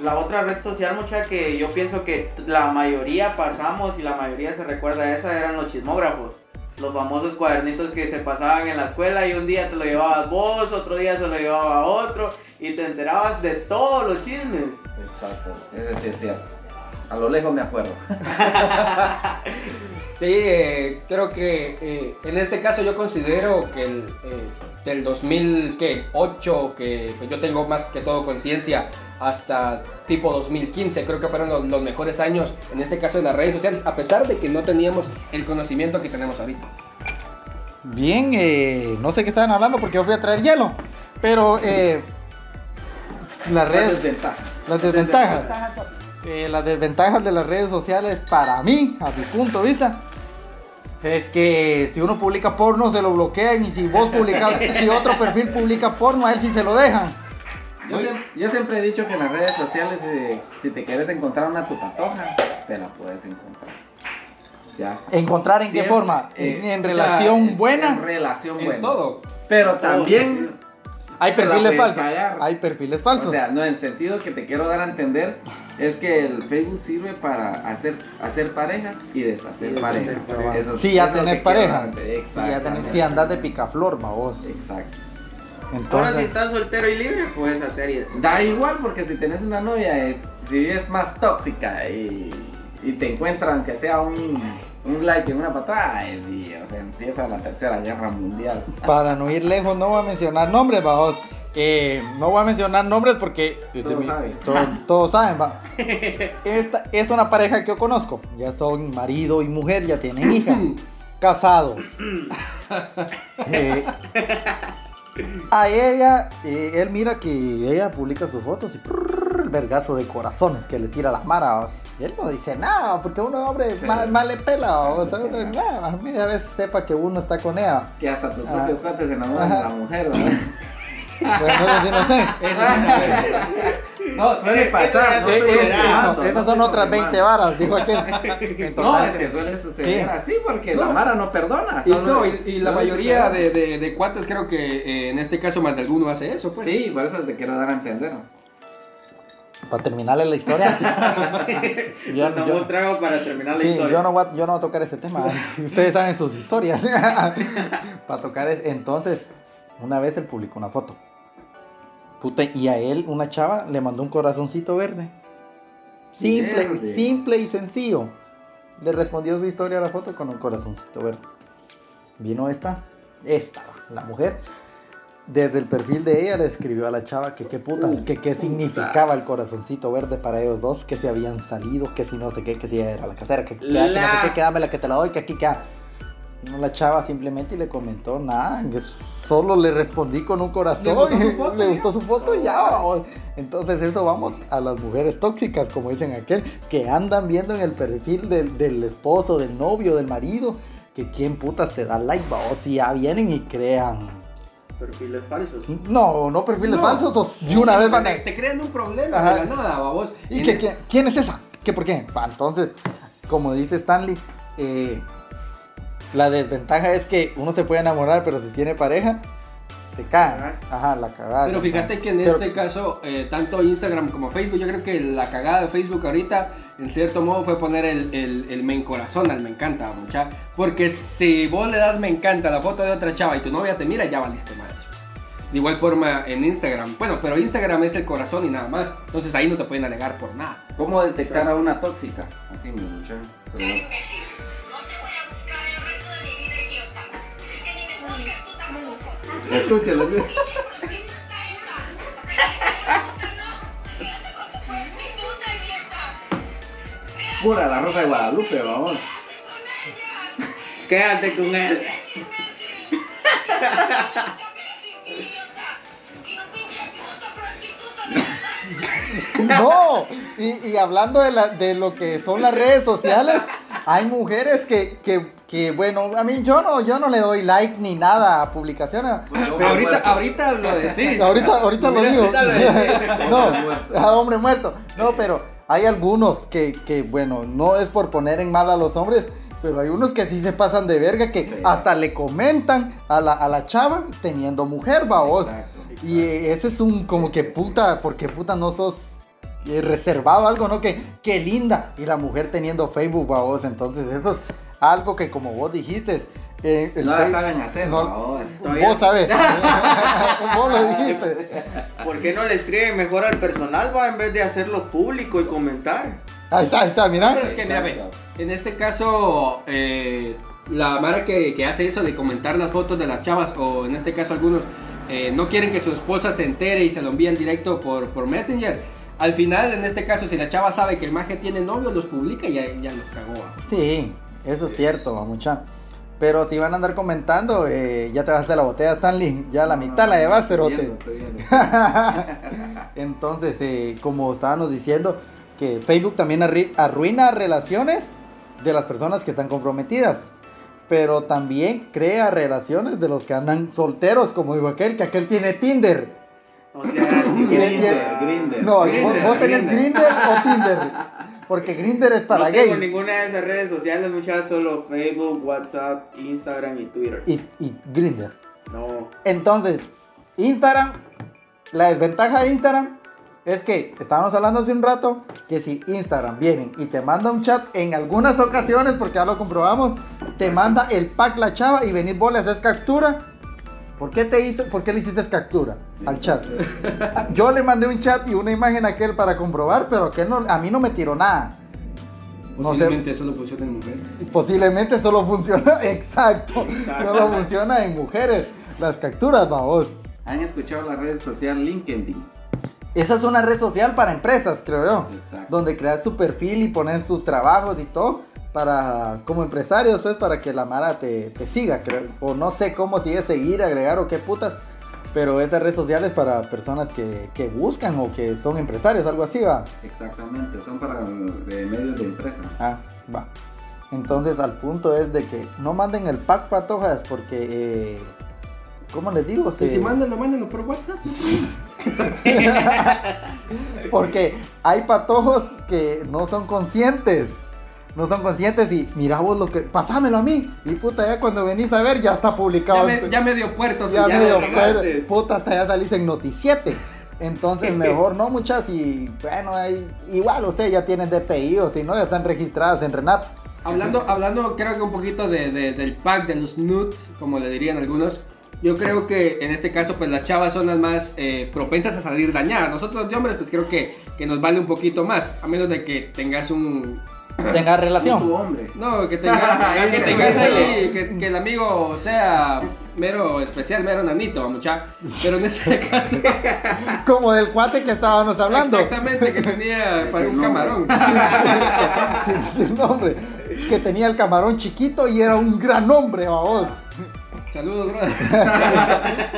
La otra red social, mucha que yo pienso que la mayoría pasamos y la mayoría se recuerda a esa, eran los chismógrafos. Los famosos cuadernitos que se pasaban en la escuela y un día te lo llevabas vos, otro día se lo llevaba otro y te enterabas de todos los chismes. Exacto, ese sí es cierto. A lo lejos me acuerdo. Sí, eh, creo que eh, en este caso yo considero que el, eh, del 2008, que pues, yo tengo más que todo conciencia, hasta tipo 2015, creo que fueron los, los mejores años, en este caso en las redes sociales, a pesar de que no teníamos el conocimiento que tenemos ahorita. Bien, eh, no sé qué estaban hablando porque yo fui a traer hielo. Pero eh, las Las redes, desventajas. las desventajas. Eh, las desventajas de las redes sociales para mí, a mi punto de vista, es que si uno publica porno se lo bloquean y si vos publicas, si otro perfil publica porno a él sí se lo dejan. Yo, siem- yo siempre he dicho que en las redes sociales, eh, si te quieres encontrar una tu patoja, te la puedes encontrar. Ya. Encontrar en qué Siempre, forma, eh, en, en sea, relación En buena, relación En buena. todo. Pero también, hay perfiles falsos. callar. Hay perfiles falsos. o sea, no, en el sentido que te quiero dar a entender, es que el Facebook sirve para hacer, hacer parejas y deshacer parejas. Eso- si ya tenés pareja, si, ya tenés, si andas de picaflor, vos. Exacto. Ahora si Entonces, estás soltero y libre, puedes hacer y Da igual porque si tenés una novia, eh, si es más tóxica y, y te encuentran que sea un, un like en una patada, y, o sea, empieza la tercera guerra mundial. para no ir lejos, no voy a mencionar nombres, va vos. Eh, no voy a mencionar nombres porque Todos saben. todos- todos saben, va. Esta es una pareja que yo conozco. Ya son marido y mujer, ya tienen hija. casados. Eh, a ella, eh, él mira que ella publica sus fotos y prrr, el vergazo de corazones que le tira a las maras. Y él no dice nada, porque uno, hombre, mal, mal le pela. O sea, uno, nada, a veces sepa que uno está con ella. Que hasta tus Ah. propios cuates se enamoran de la mujer, ¿verdad? Eso sí no sé. No, suele pasar. No, No, no esas son otras 20 confirmando. varas, dijo aquel. En No, es que suele suceder Sí. así porque No. la Mara no perdona. Y, no, y, y la mayoría de, de, de cuates creo que eh, en este caso más de alguno hace eso, pues. Sí, por eso te quiero dar a entender. Para terminarle la historia. yo, damos yo- un trago para terminar la sí, historia. yo no, voy a, yo no voy a tocar ese tema. Ustedes saben sus historias. Para tocar es, entonces, una vez él publicó una foto. Puta, y a él, una chava, le mandó un corazoncito verde. Simple, Verde. simple y sencillo. Le respondió su historia a la foto con un corazoncito verde. Vino esta, esta, la mujer. Desde el perfil de ella le escribió a la chava que qué putas, Uh, que qué significaba el corazoncito verde para ellos dos, que se habían salido, que si no sé qué, que si era la casera, que, que, que no sé La- qué, que dámela que te la doy, que aquí que... No, la chava simplemente le comentó nada, que solo le respondí con un corazón, ¿Le gustó su foto le gustó su foto y ya. vamos. Entonces eso vamos a las mujeres tóxicas, como dicen aquel, que andan viendo en el perfil del, del esposo, del novio, del marido, que quién putas te da like, o si ya vienen y crean. Perfiles falsos. No, no perfiles No. falsos, o de una vez van a... te, crean un problema Ajá. de la nada, babos. ¿Y que, el- quién, quién es esa? ¿Qué por qué? Entonces, como dice Stanley, eh, la desventaja es que uno se puede enamorar, pero si tiene pareja, se cae. Ajá, la cagada. Pero fíjate cae. que en Pero- este caso, eh, tanto Instagram como Facebook, yo creo que la cagada de Facebook ahorita, en cierto modo, fue poner el, el, el me corazón al me encanta, mucha. Porque si vos le das me encanta a la foto de otra chava y tu novia te mira, ya valiste madre. pues. De igual forma en Instagram. Bueno, pero Instagram es el corazón y nada más. Entonces ahí no te pueden alegar por nada. ¿Cómo detectar a una tóxica? Así, muchacho. Pero- Escúchalo. Pura la rosa de Guadalupe, vamos. Quédate con él. No, y, y hablando de, la- de lo que son las redes sociales, hay mujeres que, que, que, bueno, a mí yo no, yo no le doy like ni nada a publicaciones. Hombre ahorita, ahorita lo decís. Ahorita, ahorita lo digo. Ahorita lo decís. No, Hombre muerto. a hombre muerto. No, pero hay algunos que, que, bueno, no es por poner en mal a los hombres, pero hay unos que sí se pasan de verga, que Sí. hasta le comentan a la, a la chava teniendo mujer, babos. Exacto. Y ese es un como que puta, porque puta no sos eh, reservado algo, ¿no? Que, que linda. Y la mujer teniendo Facebook, babos. Entonces eso es algo que como vos dijiste. eh, el No la Face- saben hacer, no-. Todavía- Vos sabes. vos lo dijiste. ¿Por qué no le escriben mejor al personal, va, en vez de hacerlo público y comentar? Ahí está, ahí está, mira. Pero es que, mira, ve, en este caso, eh, la Mara que, que hace eso de comentar las fotos de las chavas, o en este caso algunos, eh, no quieren que su esposa se entere y se lo envían directo por, por Messenger. Al final, en este caso, si la chava sabe que el maje tiene novio, los publica y ya, ya los cagó. Sí, eso es cierto, mucha. Pero si van a andar comentando, eh, ya te vas de la botella, Stanley. Ya la mitad la llevas, cerote. Entonces, eh, como estábamos diciendo, que Facebook también arruina relaciones de las personas que están comprometidas. Pero también crea relaciones de los que andan solteros, como dijo aquel, que aquel tiene Tinder. O sea, Grindr. No, Grindr, vos, vos tenés. Grindr o Tinder. Porque Grindr es para no tengo gay. ninguna de esas redes sociales, muchas solo Facebook, WhatsApp, Instagram y Twitter. Y, y Grindr. No. Entonces, Instagram, la desventaja de Instagram es que estábamos hablando hace un rato que si Instagram viene y te manda un chat en algunas ocasiones, porque ya lo comprobamos, te manda el pack la chava y venís vos le haces captura. ¿Por qué te hizo, por qué le hiciste captura al chat? Yo le mandé un chat y una imagen a aquel para comprobar, pero aquel no, a mí no me tiró nada. No sé, Posiblemente solo funciona en mujeres. posiblemente solo funciona, exacto, Exacto. solo funciona en mujeres. Las capturas, vamos. ¿Han escuchado la red social LinkedIn? Esa es una red social para empresas, creo yo. Exacto. Donde creas tu perfil y pones tus trabajos y todo. Para, como empresarios, pues, para que la Mara te, te siga, creo. O no sé cómo sigue seguir, agregar o qué putas. Pero esa red social es para personas que, que buscan o que son empresarios, algo así, va. Exactamente, son para eh, medios de empresa. Ah, va. Entonces, al punto es de que no manden el pack patojas porque, eh, ¿cómo les digo? Y Se- si mándenlo, mándenlo por WhatsApp. Porque hay patojos que no son conscientes. No son conscientes y mira vos lo que. Pasámelo a mí. Y puta, ya cuando venís a ver, ya está Ya publicado. me, ya me dio puertos. Ya ya medio, pues, puta, hasta ya salís en Noticiete. Entonces, mejor no, muchas. Y bueno, igual ustedes ya tienen DPI o si no, ya están registradas en RENAP. Hablando, hablando creo que un poquito de, de- del pack de los nudes, como le dirían algunos. Yo creo que en este caso, pues las chavas son las más eh, propensas a salir dañadas. Nosotros de hombres, pues creo que, que nos vale un poquito más. A menos de que tengas un. Tenga Tu relación. hombre. No, que tengas, que tengas ahí, que, que el amigo sea mero especial, mero nanito, mucha. Pero en este caso. Como del cuate que estábamos hablando. Exactamente, que tenía para un camarón. Sin nombre. Que tenía el camarón chiquito y era un gran hombre, vamos. Saludos, brother.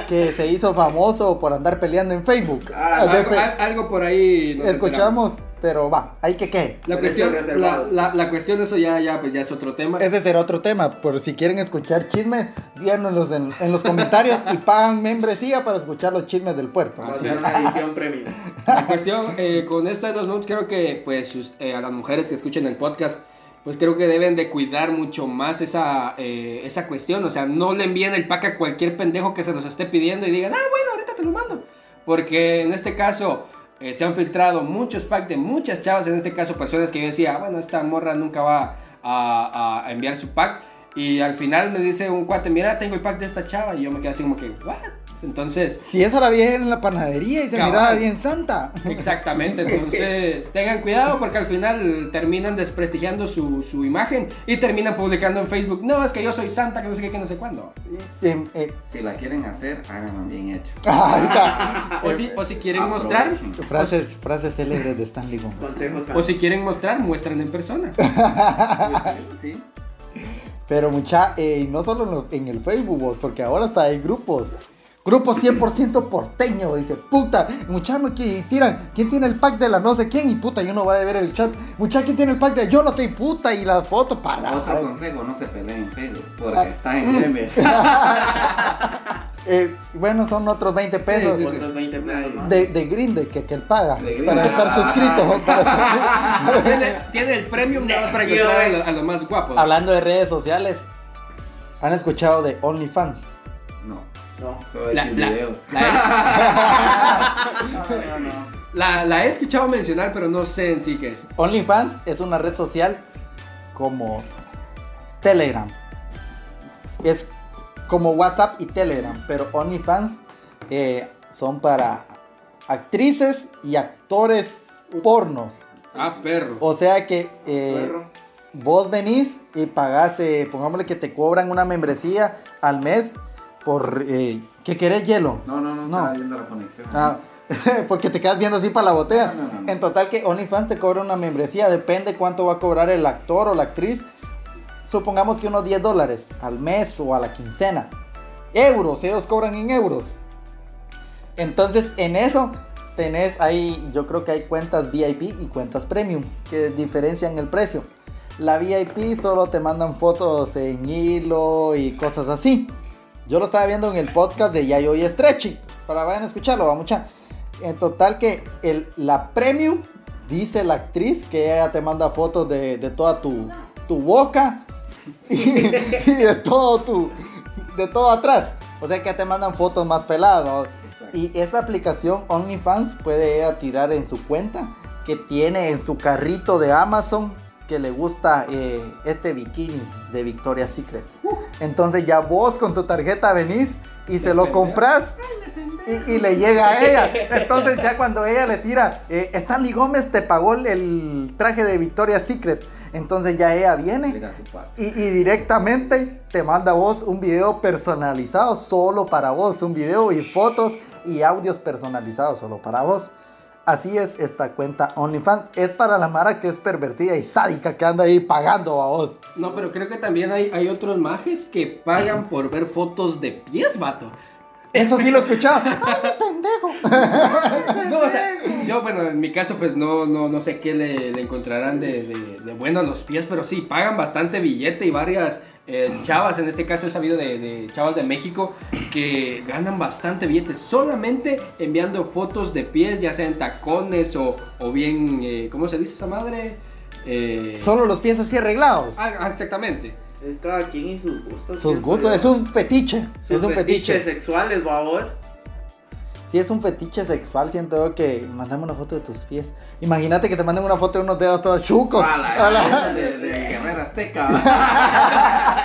que se hizo famoso por andar peleando en Facebook. Ah, De Algo, por ahí. Escuchamos Pero va, hay que qué. La cuestión, la, la, la cuestión, eso ya, ya, pues ya es otro tema. Ese será otro tema. Por si quieren escuchar chismes, díganos en, en los comentarios y pagan membresía para escuchar los chismes del puerto. Va a ser una edición premium. La cuestión eh, con esto de los nudes, creo que pues eh, a las mujeres que escuchen el podcast, pues creo que deben de cuidar mucho más esa, eh, esa cuestión. O sea, no le envíen el pack a cualquier pendejo que se los esté pidiendo y digan, ah, bueno, ahorita te lo mando. Porque en este caso eh, se han filtrado muchos packs de muchas chavas, en este caso personas que yo decía, bueno, esta morra nunca va a, enviar su pack. Y al final me dice un cuate, mira, tengo el pack de esta chava. Y yo me quedé así como que, ¿what? Entonces... Si esa la vi en la panadería y se Cabal. miraba bien santa. Exactamente, entonces tengan cuidado porque al final terminan desprestigiando su, su imagen y terminan publicando en Facebook, no, es que yo soy santa, que no sé qué, que no sé cuándo. Y, em, eh, Si la quieren hacer, háganlo bien hecho. ahí está. O si, o si quieren mostrar. Frases, frases célebres de Stanley Gómez. O si quieren mostrar, muestran en persona. Sí. Pero mucha, eh, no solo en, el Facebook, porque ahora hasta hay grupos. Grupos 100% porteño, dice, puta, mucha, no que tiran, ¿quién tiene el pack de la no sé quién? Y puta, yo no voy a ver el chat. Mucha, ¿quién tiene el pack de yo no estoy puta? Y las fotos para. Otro consejo, no se peleen en Facebook, porque Ah. está en memes. Eh, bueno, son otros 20 pesos Sí, sí, Otros 20 pesos de, de Grinde que, que él paga De Grindr. para estar suscrito. para Tiene, tiene el premium más para a los más guapos. Hablando de redes sociales, ¿han escuchado de OnlyFans? No, La- la- videos. La, No, no, no. la- la he escuchado mencionar, pero no sé en sí qué es. OnlyFans es una red social como Telegram. Es como WhatsApp y Telegram, pero OnlyFans eh, son para actrices y actores pornos. Ah, perro. O sea que eh, Perro. vos venís y pagás, eh, pongámosle que te cobran una membresía al mes por... Eh, ¿Qué querés hielo? No, no, no, No. estaba viendo la conexión. Ah, porque te quedas viendo así para la botella. No, no, no. En total que OnlyFans te cobra una membresía, depende cuánto va a cobrar el actor o la actriz. Supongamos que unos 10 dólares al mes o a la quincena. Euros, ellos cobran en euros. Entonces en eso tenés ahí, yo creo que hay cuentas VIP y cuentas premium que diferencian el precio. La VIP solo te mandan fotos en hilo y cosas así. Yo lo estaba viendo en el podcast de Yayo y Stretchy. Para vayan a escucharlo, va mucha. En total que el, la premium, dice la actriz, que ella te manda fotos de, de toda tu, tu boca y, y de todo tu, de todo atrás. O sea que te mandan fotos más peladas. Y esa aplicación OnlyFans puede ella tirar en su cuenta que tiene en su carrito de Amazon que le gusta eh, este bikini de Victoria's Secret. Entonces ya vos con tu tarjeta venís y se lo compras y, y le llega a ella. Entonces ya cuando ella le tira, eh, Stanley Gómez te pagó el, traje de Victoria's Secret. Entonces ya ella viene y, y directamente te manda a vos un video personalizado solo para vos. Un video y fotos y audios personalizados solo para vos. Así es esta cuenta OnlyFans. Es para la Mara que es pervertida y sádica que anda ahí pagando a vos. No, pero creo que también hay, hay otros majes que pagan por ver fotos de pies, vato. Eso sí lo he escuchado. ¡Ay, pendejo! No, o sea, yo, bueno, en mi caso, pues no, no, no sé qué le, le encontrarán de, de, de bueno a los pies, pero sí, pagan bastante billete y varias eh, chavas, en este caso he sabido de, de chavas de México, que ganan bastante billete solamente enviando fotos de pies, ya sean tacones o, o bien, eh, ¿cómo se dice esa madre? Eh, Solo los pies así arreglados. ah, ah, exactamente. Es cada quien y sus gustos. Sus gustos, es un fetiche. Sus es un fetiches fetiche. sexuales, babos. Si es un fetiche sexual, siento yo que mandame una foto de tus pies. Imagínate que te manden una foto de unos dedos todos chucos. A la- A la- de, de Guerrero Azteca.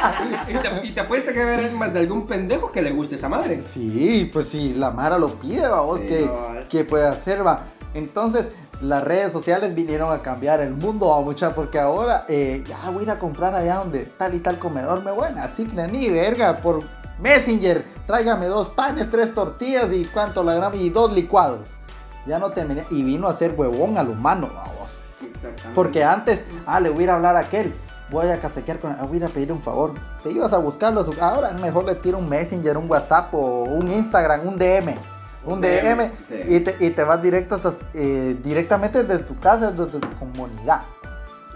Y te, apuesto que ver más de algún pendejo que le guste esa madre. Sí, pues si la Mara lo pide, vamos, Sí, que, no, que puede hacer, va. Entonces, las redes sociales vinieron a cambiar el mundo, va, mucha, porque ahora eh, ya voy a ir a comprar allá donde tal y tal comedor me buena, así que ni verga, por Messenger, tráigame dos panes, tres tortillas y cuánto la grama y dos licuados. Ya no te y vino a ser huevón al humano, vamos. Porque antes, ah, le voy a ir a hablar a aquel. Voy a casequear con él, voy a ir a pedir un favor. Te ibas a buscarlo. a su- Ahora mejor le tiro un Messenger, un WhatsApp o un Instagram, un DM. Un DM Sí. y, te, y te vas directo hasta, eh, directamente desde tu casa, desde tu comunidad.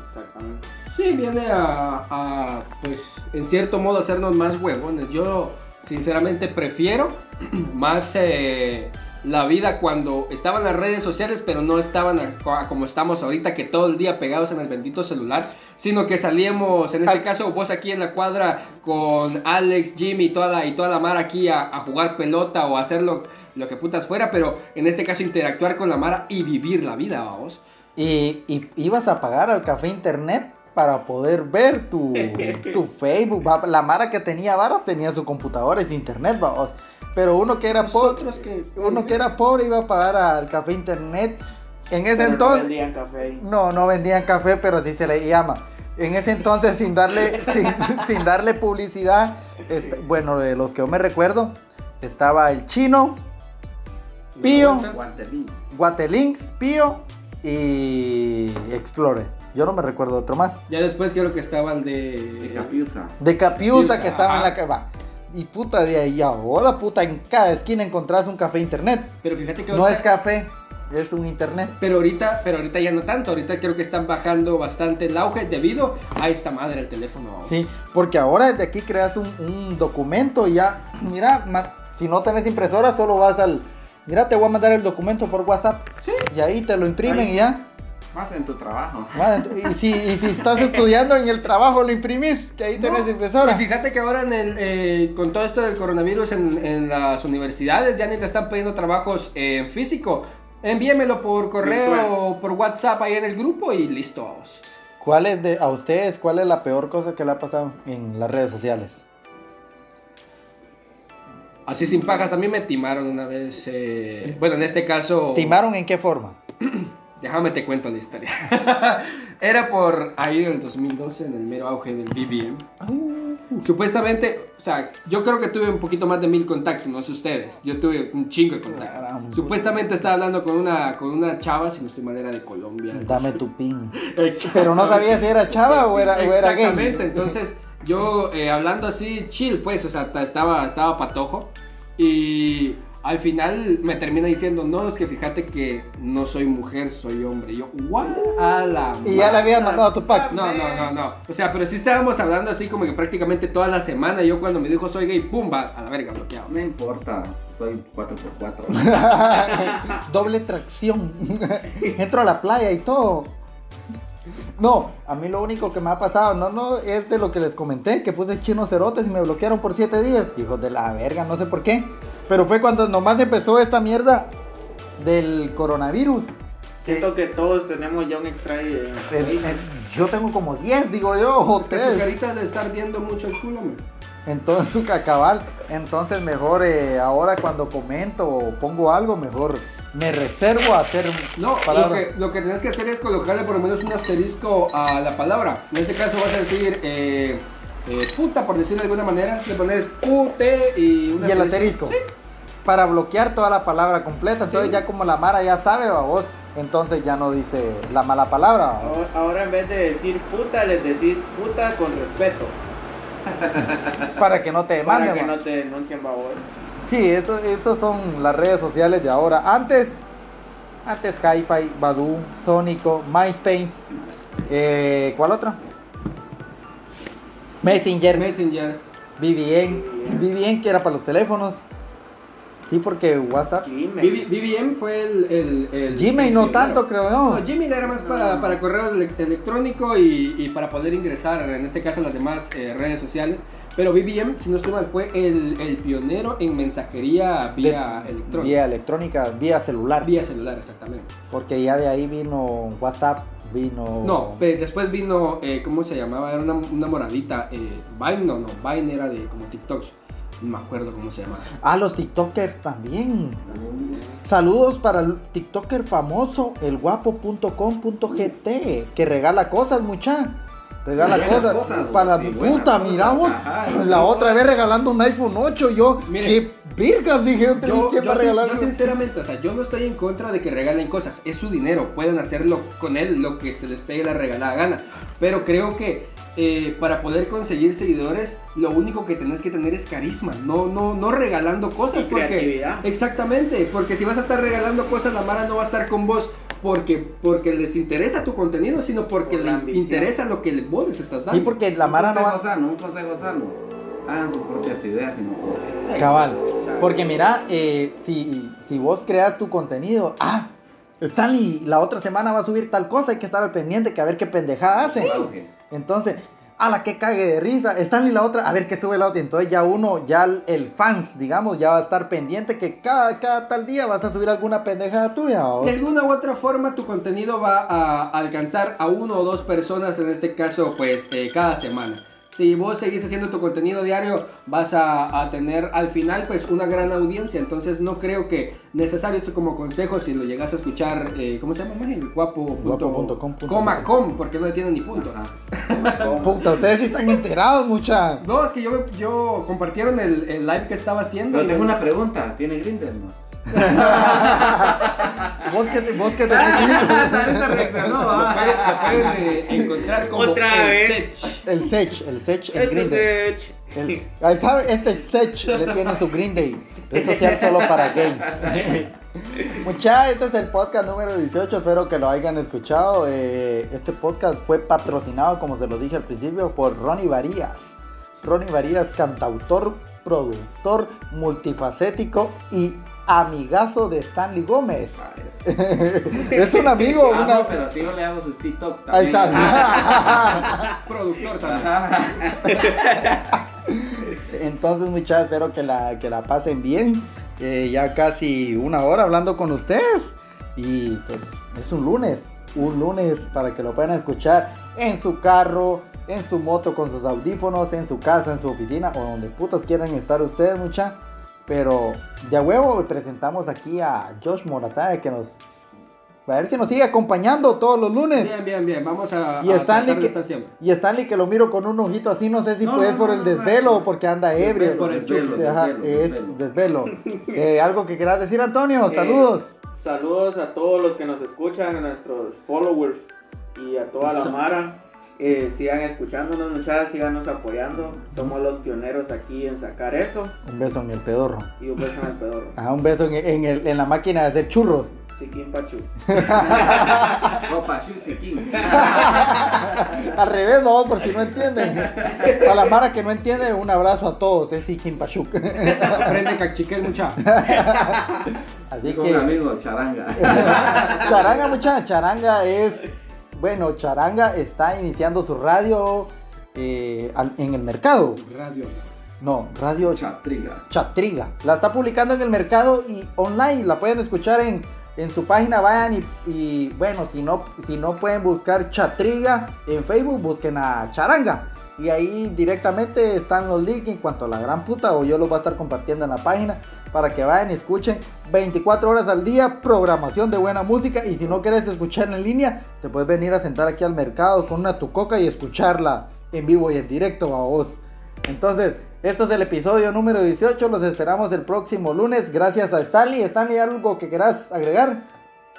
Exactamente. Sí, viene a, a, pues, en cierto modo, hacernos más huevones. Yo, sinceramente, prefiero más eh, la vida cuando estaban las redes sociales, pero no estaban a- a como estamos ahorita, que todo el día pegados en el bendito celular, sino que salíamos, en este caso, vos aquí en la cuadra con Alex, Jimmy y toda la, y toda la Mara aquí a, a jugar pelota o a hacer lo, lo que putas fuera, pero en este caso interactuar con la Mara y vivir la vida, vamos. Y, y ibas a pagar al café internet para poder ver tu, tu Facebook. va. La Mara que tenía varas tenía su computadora y su internet, vamos. Pero uno que era pobre, que... uno que era pobre iba a pagar al café internet. En ese Pero no entonces, vendían café no, no vendían café, pero así se le llama. En ese entonces, sin darle, sin, sin darle publicidad, este, bueno, de los que yo me recuerdo, estaba el chino, Pío. Guatelinks, Pío y Explorer. Yo no me recuerdo otro más. Ya después creo que estaba el De de... Capiusa. De Capiusa que estaba en Ajá. la que va. Y puta de ahí, ahora puta, en cada esquina encontrás un café internet. Pero fíjate que No ahorita- es café, es un internet. Pero ahorita, pero ahorita ya no tanto. Ahorita creo que están bajando bastante el auge debido a esta madre el teléfono. Sí, porque ahora desde aquí creas un, un documento y ya, mira, ma- si no tenés impresora, solo vas al, mira, te voy a mandar el documento por WhatsApp. Sí. Y ahí te lo imprimen Ahí. y ya. Más en tu trabajo. Y si, y si estás estudiando en el trabajo, lo imprimís, que ahí tenés Y impresora. fíjate que ahora en el, eh, con todo esto del coronavirus en, en las universidades ya ni te están pidiendo trabajos en físico. Envíemelo por correo o por WhatsApp ahí en el grupo y listo. vamos. ¿Cuál es de, a ustedes, cuál es la peor cosa que le ha pasado en las redes sociales? Así sin pajas, a mí me timaron una vez. eh, bueno, en este caso. ¿Timaron en qué forma? Déjame te cuento la historia. Era por ahí en el 2012, en el mero auge del BBM. Supuestamente, o sea, yo creo que tuve un poquito más de mil contactos, no sé ustedes. Yo tuve un chingo de contactos. Caramba. Supuestamente estaba hablando con una, con una chava, si no estoy mal, era de Colombia. Dame tu pin. Exactamente. Pero no sabía si era chava o era, o era Exactamente, gay. entonces yo eh, hablando así chill, pues, o sea, ta- estaba, estaba patojo y al final me termina diciendo, no, es que fíjate que no soy mujer, soy hombre. Y yo, ¿what? A la Y ya le madre". habían mandado tu pack. No, no, no, no. O sea, pero sí estábamos hablando así como que prácticamente toda la semana. Yo cuando me dijo soy gay, pum, va a la verga, bloqueado. No importa, soy 4x4. Doble tracción. Entro a la playa y todo. No, a mí lo único que me ha pasado, no, no, es de lo que les comenté, que puse chinos cerotes y me bloquearon por 7 días. Hijos de la verga, no sé por qué. Pero fue cuando nomás empezó esta mierda del coronavirus. Siento que todos tenemos ya un extra eh, ahí. el- yo tengo como 10, digo yo, o Es que su 3. carita le está ardiendo mucho el culo, man. Entonces su cacabal. Entonces mejor eh, ahora cuando comento o pongo algo, mejor me reservo a hacer No, lo que, lo que tenés que hacer es colocarle por lo menos un asterisco a la palabra. En este caso vas a decir eh, eh, puta, por decirlo de alguna manera. Le pones pute y un y el asterisco. Sí. Para bloquear toda la palabra completa. Entonces Sí. ya como la Mara ya sabe, va vos, entonces ya no dice la mala palabra. va. Ahora- Ahora en vez de decir puta, les decís puta con respeto. Para que no te Para demanden. que va. no te denuncien babos. Sí, eso, eso son las redes sociales de ahora. Antes, antes Hi-Fi, Badu, Sónico, MySpace. Eh, ¿Cuál otra? Messenger. Messenger. BBN. BBN que era para los teléfonos. Sí, porque WhatsApp. Gmail. BB BBM fue el. el, el- Gmail el no tanto, creo yo. No, Gmail era más para, para correo ele- electrónico y, y para poder ingresar, en este caso, a las demás eh, redes sociales. Pero BBM, si no estoy mal, fue el, el pionero en mensajería vía De- electrónica. Vía electrónica, vía celular. Vía celular, exactamente. Porque ya de ahí vino WhatsApp, vino. No, después vino, eh, ¿cómo se llamaba? Era una, una moradita. Eh, Vine, no, no, Vine era de como TikToks. No me acuerdo cómo se llamaba. Ah, los TikTokers también. Saludos para el TikToker famoso, elguapo.com.gt, que regala cosas, mucha. Regala cosas. cosas, para sí, puta, miramos. ajá, la otra vez regalando un iPhone 8. Yo, qué virgas, dije yo. Yo, ¿Quién yo regalar yo sinceramente, o sea, yo no estoy en contra de que regalen cosas, es su dinero, pueden hacerlo con él lo que se les pegue la regalada gana, pero creo que eh, para poder conseguir seguidores, lo único que tenés que tener es carisma, no, no, no regalando cosas. Y porque, creatividad. Exactamente, porque si vas a estar regalando cosas, la Mara no va a estar con vos porque, porque les interesa tu contenido, sino porque Por la le ambición. interesa lo que vos les estás dando. Sí, porque la Mara un no va... sano, un consejo sano. Hagan sus propias ideas y no. Cabal. Porque mira, eh, si, si vos creas tu contenido, ah, Stanley, la otra semana va a subir tal cosa, hay que estar al pendiente que a ver qué pendejada hace. Entonces, a la que cague de risa, Stanley la otra, a ver qué sube la otra. Entonces ya uno, ya el, fans, digamos, ya va a estar pendiente que cada, cada tal día vas a subir alguna pendejada tuya. ¿o? De alguna u otra forma tu contenido va a alcanzar a uno o dos personas, en este caso pues eh, cada semana. Si vos seguís haciendo tu contenido diario, vas a, a tener al final pues una gran audiencia. Entonces no creo que necesario esto como consejo si lo llegas a escuchar, eh, ¿cómo se llama? más? El guapo. Guapo punto com punto coma com. porque no le tienen ni punto. Puta, ustedes sí están enterados, mucha. No, es que yo, me- yo compartieron el, el live que estaba haciendo. Pero y tengo me- una pregunta, ¿tiene Grindr no? Vos que te, vos que te Ahorita reaccionó, Lo pueden, lo pueden, encontrar como Otra el vez. Sech. El Sech, el Sech, el Green Day. El- ahí está, este Sech le tiene su Green Day. Red social solo para gays. Mucha, este es el podcast número 18. Espero que lo hayan escuchado. Eh, este podcast fue patrocinado, como se lo dije al principio, por Ronnie Varías. Ronnie Varías, cantautor, productor, multifacético y amigazo de Stanley Gómez. es un amigo, Ah, una. no, pero si yo le hago sus TikTok Ahí también. está. Productor también. Entonces, muchachos, espero que la, que la pasen bien. Eh, ya casi una hora hablando con ustedes. Y pues es un lunes. Un lunes para que lo puedan escuchar en su carro, en su moto con sus audífonos, en su casa, en su oficina o donde putas quieran estar ustedes, mucha. Pero de a huevo presentamos aquí a Josh Morataya que nos... A ver si nos sigue acompañando todos los lunes. Bien, bien, bien. Vamos a, Y a Stanley que, estar siempre. y Stanley que lo miro con un ojito así, no sé si No, no, por no, el no, desvelo no. o porque anda ebrio. Desvelo, desvelo, Ajá, desvelo, es desvelo. desvelo. Eh, Algo que quieras decir, Antonio, Eh, saludos. Saludos a todos los que nos escuchan, a nuestros followers y a toda la. Mara. Eh, sigan escuchándonos, muchachos, síganos apoyando. Somos los pioneros aquí en sacar eso. Un beso en el pedorro. Y un beso en el pedorro. Ajá, un beso en, en el- en la máquina de hacer churros. Siquín Pachu. Opa, Shushi King. Al revés, vamos, por si no entienden. A la Mara que no entiende, un abrazo a todos. Es Ikin Pachuk. Aprende cachiquel mucha. Así Con un que. amigo, Charanga. Charanga, mucha Charanga es. Bueno, Charanga está iniciando su radio eh, al- en el mercado. Radio. No, radio Chatriga. Chatriga. La está publicando en el mercado y online. La pueden escuchar en, en su página. Vayan y, y, bueno, si no, si no pueden buscar Chatriga en Facebook, busquen a Charanga. Y ahí directamente están los links en cuanto a la gran puta. O yo los voy a estar compartiendo en la página para que vayan y escuchen 24 horas al día. Programación de buena música. Y si no quieres escuchar en línea, te puedes venir a sentar aquí al mercado con una tu coca y escucharla en vivo y en directo a vos. Entonces, esto es el episodio número 18. Los esperamos el próximo lunes. Gracias a Stanley. Stanley, ¿algo que quieras agregar?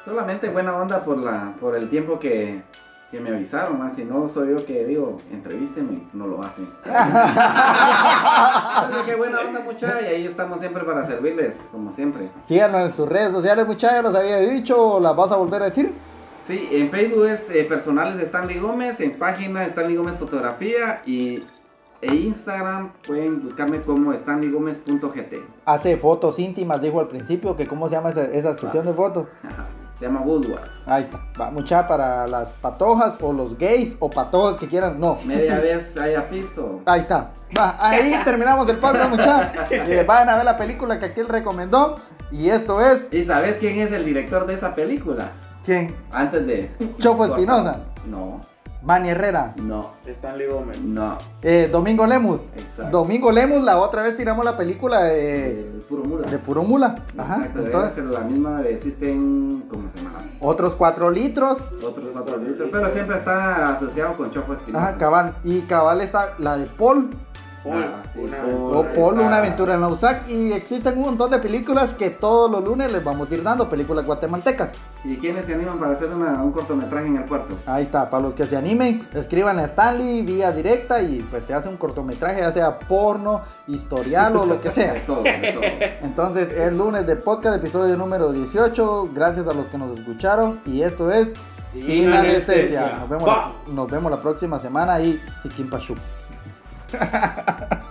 Solamente buena onda por la por el tiempo que, que me avisaron, más si no soy yo que digo, entrevísteme, no lo hacen. Que buena onda muchacha y ahí estamos siempre para servirles, como siempre. Síganos en sus redes sociales, muchachos. Los había dicho. ¿Las vas a volver a decir? Sí, en Facebook es eh, personales de Stanley Gómez, en página Stanley Gómez Fotografía y e Instagram pueden buscarme como stanleygomez.gt. Hace fotos íntimas, dijo al principio. que ¿Cómo se llama esa, esa sesión de fotos? Se llama Woodward. Ahí está. Va, mucha para las patojas o los gays o patojos que quieran. No. Media vez haya visto. Ahí está. Va, ahí terminamos el podcast, muchachos. vayan a ver la película que aquel recomendó. Y esto es. ¿Y sabes quién es el director de esa película? ¿Quién? Antes de. Chofo Espinosa. No, Manny Herrera. no, Stanley Gómez. no. Eh, Domingo Lemus. Exacto. Domingo Lemus, la otra vez tiramos la película de, El puro mula. de Puro Mula. Ajá. Exacto, debe Entonces, ser la misma de Existen. ¿Cómo se llama? otros cuatro litros. Otros cuatro litros. Pero siempre está asociado con Chofo Espinosa. Ajá, cabal. Y cabal está la de Paul. Paul, Ah, sí, una aventura. Paul, una aventura en Lausac. Y existen un montón de películas que todos los lunes les vamos a ir dando. Películas guatemaltecas. ¿Y quiénes se animan para hacer una- un cortometraje en el puerto? Ahí está, para los que se animen, escriban a Stanley vía directa y pues se hace un cortometraje, ya sea porno, historial o lo que De sea. todo, de todo. Entonces es lunes de podcast, episodio número 18. Gracias a los que nos escucharon y esto es Sin Sin, anestesia. Anestesia. Nos vemos, la, nos vemos la próxima semana y Sikin Pashu.